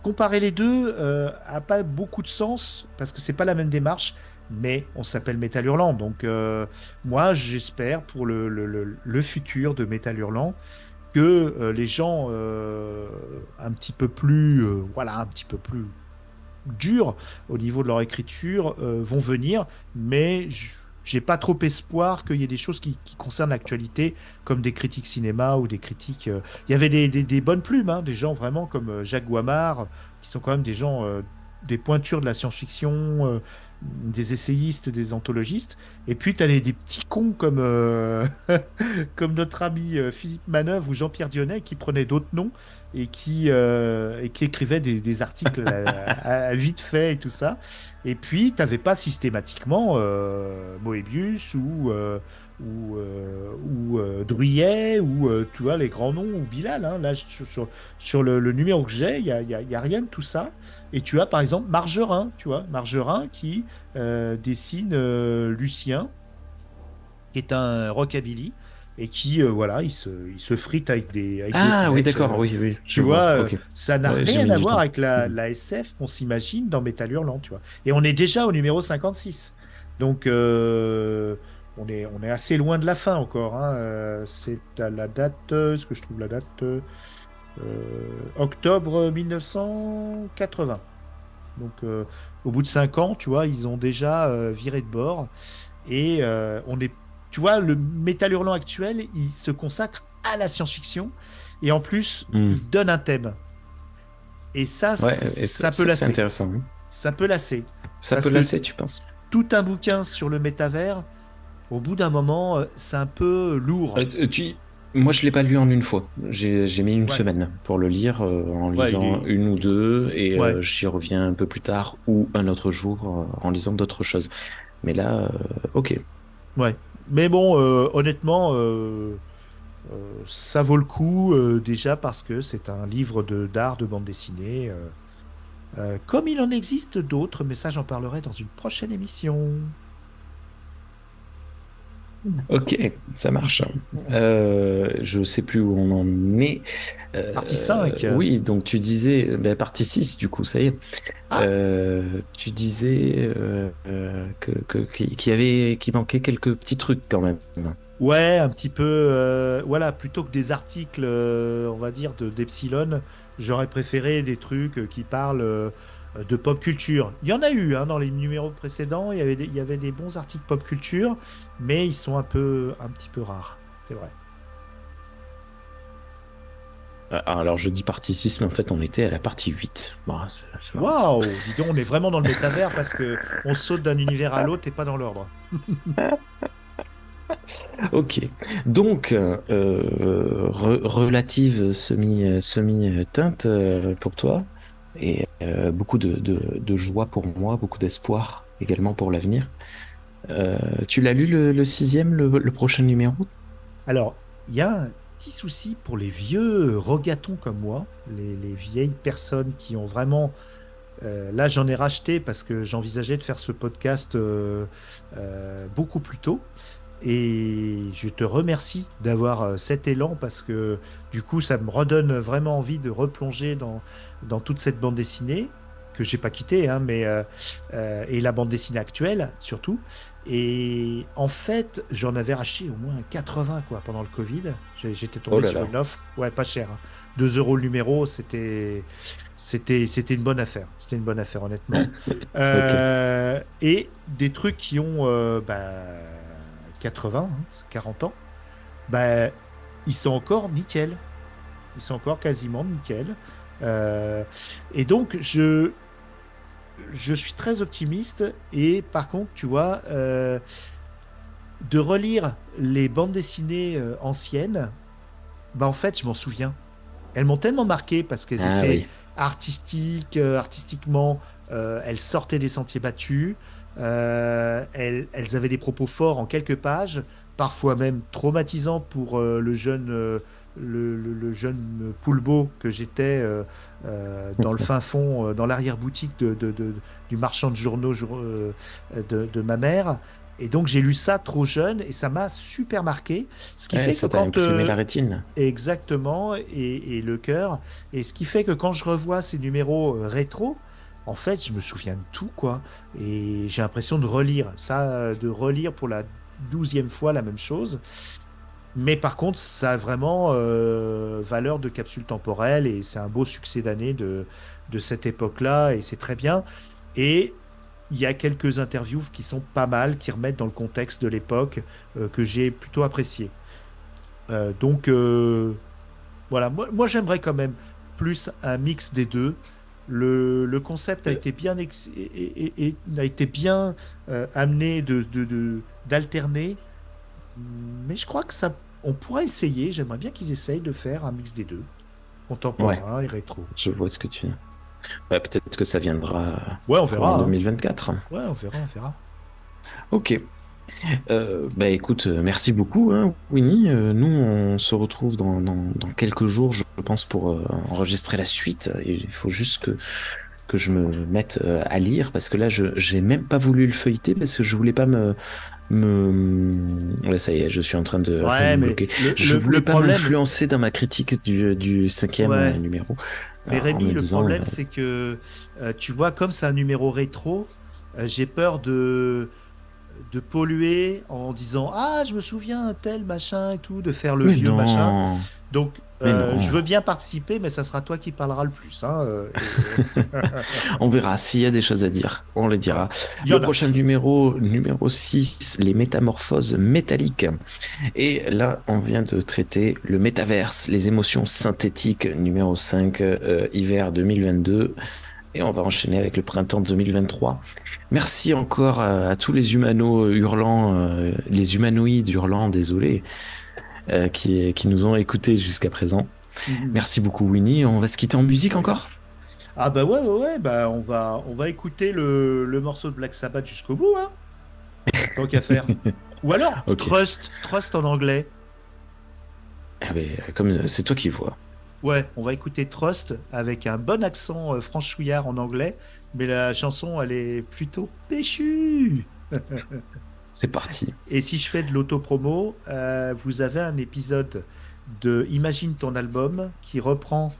comparer les deux euh, a pas beaucoup de sens parce que c'est pas la même démarche, mais on s'appelle Metal Hurlant. Donc, euh, moi, j'espère pour le, le, futur de Metal Hurlant que euh, les gens euh, un petit peu plus, voilà, un petit peu plus durs au niveau de leur écriture vont venir, mais je- j'ai pas trop espoir qu'il y ait des choses qui, concernent l'actualité, comme des critiques cinéma ou des critiques. Il y avait des, des- bonnes plumes, hein, des gens vraiment comme Jacques Guamard, qui sont quand même des gens, des pointures de la science-fiction, des essayistes, des anthologistes. Et puis, tu as des, des petits cons comme, euh, comme notre ami euh, Philippe Manœuvre ou Jean-Pierre Dionnet qui prenaient d'autres noms et qui, euh, et qui écrivaient des, articles à, vite fait et tout ça. Et puis, tu n'avais pas systématiquement euh, Moebius ou, ou, euh, ou euh, Druyet ou euh, tu vois, les grands noms ou Bilal. hein. Là, sur, sur, sur le, le numéro que j'ai, il n'y a, y a- il y a rien de tout ça. Et tu as par exemple Margerin, tu vois, Margerin qui euh, dessine Lucien, qui est un rockabilly. Et qui, voilà, il se, il se frite avec des. avec des Ah oui, d'accord, oui, oui. tu vois, ça n'a Ouais, rien à voir temps. avec la, Mhm. la SF qu'on s'imagine dans Metal Hurlant, tu vois. Et on est déjà au numéro 56. Donc, on, est, on est assez loin de la fin encore. hein. Euh, C'est à la date, euh, est-ce que je trouve la date euh, Octobre 1980. Donc, euh, au bout de 5 ans, tu vois, ils ont déjà euh, viré de bord. Et on est, tu vois, le Metal Hurlant actuel, il se consacre à la science-fiction. Et en plus, Hmm. il donne un thème. Et ça, Ouais, c- et ça, ça, peut ça, c'est lasser. intéressant. Ça peut lasser. Ça Parce peut lasser, tu penses Tout un bouquin sur le métavers, au bout d'un moment, euh, c'est un peu lourd. Euh, tu... Moi, je l'ai pas lu en une fois. J'ai mis une Ouais. semaine pour le lire euh, en Ouais, lisant est- une ou deux et Ouais. euh, j'y reviens un peu plus tard ou un autre jour en lisant d'autres choses. Mais là, ok. Ouais. Mais bon, honnêtement, ça vaut le coup déjà parce que c'est un livre de d'art de bande dessinée. comme il en existe d'autres, mais ça j'en parlerai dans une prochaine émission. Ok, ça marche. Euh, je sais plus où on en est. Euh, Partie 5. oui, donc tu disais, ben, partie 6 du coup, ça y est. Ah. Euh, tu disais euh, euh, que, que, qu'il qu'il y avait, manquait quelques petits trucs quand même. Ouais, un petit peu. euh, voilà, plutôt que des articles, euh, on va dire, de d'Epsilon, j'aurais préféré des trucs euh, qui parlent euh, de pop culture. Il y en a eu hein, dans les numéros précédents, il y, avait des, il y avait des bons articles pop culture, mais ils sont un, peu, un petit peu rares, c'est vrai. Euh, alors je dis partie 6, mais en fait on était à la partie 8. Bon, c'est- c'est marrant. Waouh Dis donc, on est vraiment dans le métavers parce que on saute d'un univers à l'autre et pas dans l'ordre. Ok. Donc, euh, euh, re- relative semi, semi-teinte euh, pour toi et euh, beaucoup de, joie pour moi, beaucoup d'espoir également pour l'avenir. Euh, tu l'as lu le, sixième, le, prochain numéro? Alors, il y a un petit souci pour les vieux rogatons comme moi, les, les vieilles personnes qui ont vraiment. euh, là, j'en ai racheté parce que j'envisageais de faire ce podcast beaucoup plus tôt. Et je te remercie d'avoir euh, cet élan parce que du coup, ça me redonne vraiment envie de replonger dans, dans toute cette bande dessinée que j'ai pas quittée, hein, mais euh, euh, et la bande dessinée actuelle surtout. Et en fait, j'en avais racheté au moins 80 quoi pendant le Covid. J'étais tombé Oh là sur là. une offre, ouais, pas cher. hein. 2 euros le numéro, c'était c'était c'était une bonne affaire. C'était une bonne affaire honnêtement. Euh, Et des trucs qui ont bah, 80, hein, 40 ans, bah, ils sont encore nickel. Ils sont encore quasiment nickel. Euh, et donc, je, je suis très optimiste. Et par contre, tu vois, euh, de relire les bandes dessinées euh, anciennes, bah, en fait, je m'en souviens. Elles m'ont tellement marqué parce qu'elles Ah étaient oui. artistiques, euh, artistiquement, elles sortaient des sentiers battus. Euh, elles, elles avaient des propos forts en quelques pages, parfois même traumatisants pour euh, le jeune, euh, le, le- le jeune poulbeau que j'étais dans le fin fond, dans l'arrière-boutique de, de- de- du marchand de journaux jour- de, ma mère. Et donc j'ai lu ça trop jeune et ça m'a super marqué. Ce qui Ouais, fait ça que t'a quand imprimé la rétine. Exactement, et, et le cœur. Et ce qui fait que quand je revois ces numéros rétro, en fait, je me souviens de tout, quoi. Et j'ai l'impression de relire. Ça, de relire pour la douzième fois la même chose. Mais par contre, ça a vraiment euh, valeur de capsule temporelle et c'est un beau succès d'année de, cette époque-là et c'est très bien. Et il y a quelques interviews qui sont pas mal, qui remettent dans le contexte de l'époque euh, que j'ai plutôt apprécié. Euh, donc voilà, moi j'aimerais quand même plus un mix des deux. Le, le concept a été bien, ex- et, et- et- a été bien euh, amené de, de- de- d'alterner, mais je crois que ça, on pourrait essayer. J'aimerais bien qu'ils essayent de faire un mix des deux, contemporain et rétro. Je vois ce que tu. Ouais, Peut-être que ça viendra Ouais, on en verra. hein. 2024. Ouais, on verra, on verra. Ok. Euh, bah écoute, euh, merci beaucoup, hein, Winnie. Euh, nous, on se retrouve dans, dans, dans quelques jours, je pense, pour euh, enregistrer la suite. Il faut juste que, que je me mette à lire, parce que là, je j'ai même pas voulu le feuilleter, parce que je voulais pas me... me... Ouais, ça y est, je suis en train de, Ouais, me mais bloquer. le, Je voulais le pas problème, m'influencer dans ma critique du, du cinquième Ouais. numéro. Mais Rémi, le disant, problème, c'est que tu vois, comme c'est un numéro rétro, j'ai peur de de polluer en disant ah je me souviens tel machin et tout de faire le mais vieux non. machin donc euh, je veux bien participer mais ça sera toi qui parlera le plus hein, euh, et- On verra s'il y a des choses à dire. On les dira. Le a. prochain numéro, numéro 6, les métamorphoses métalliques. Et là, on vient de traiter le métaverse, les émotions synthétiques, numéro 5, euh, hiver 2022. Et on va enchaîner avec le printemps 2023. Merci encore à, à tous les humanos hurlants, euh, les humanoïdes hurlants, désolé, euh, qui, qui nous ont écoutés jusqu'à présent. Merci beaucoup, Winnie. On va se quitter en musique encore? Ah bah ouais ouais ouais bah on va on va écouter le, le morceau de Black Sabbath jusqu'au bout hein tant qu'à faire ou alors. Trust Trust en anglais Ah ben, comme c'est toi qui vois. Ouais, on va écouter Trust avec un bon accent euh, franchouillard en anglais, mais la chanson, elle est plutôt péchue. C'est parti. Et si je fais de l'autopromo, euh, vous avez un épisode de Imagine ton album qui reprend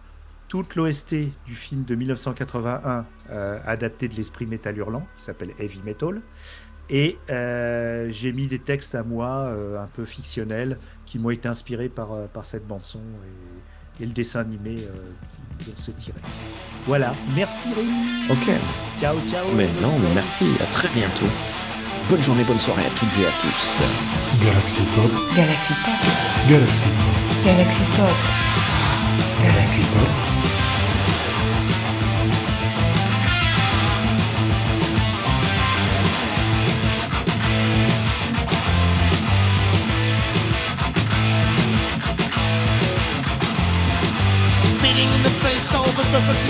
toute l'OST du film de 1981 euh, adapté de l'esprit métal hurlant, qui s'appelle Heavy Metal. Et euh, j'ai mis des textes à moi, euh, un peu fictionnels, qui m'ont été inspirés par, par cette bande-son et, et le dessin animé euh, dont c'est tiré. Voilà, merci Rémi. Ok. Ciao, ciao. Mais non, mais merci. À très bientôt. Bonne journée, bonne soirée à toutes et à tous. Galaxy Pop, Galaxy Pop. Galaxy Pop. Galaxy Pop. Galaxy Pop. Los próximos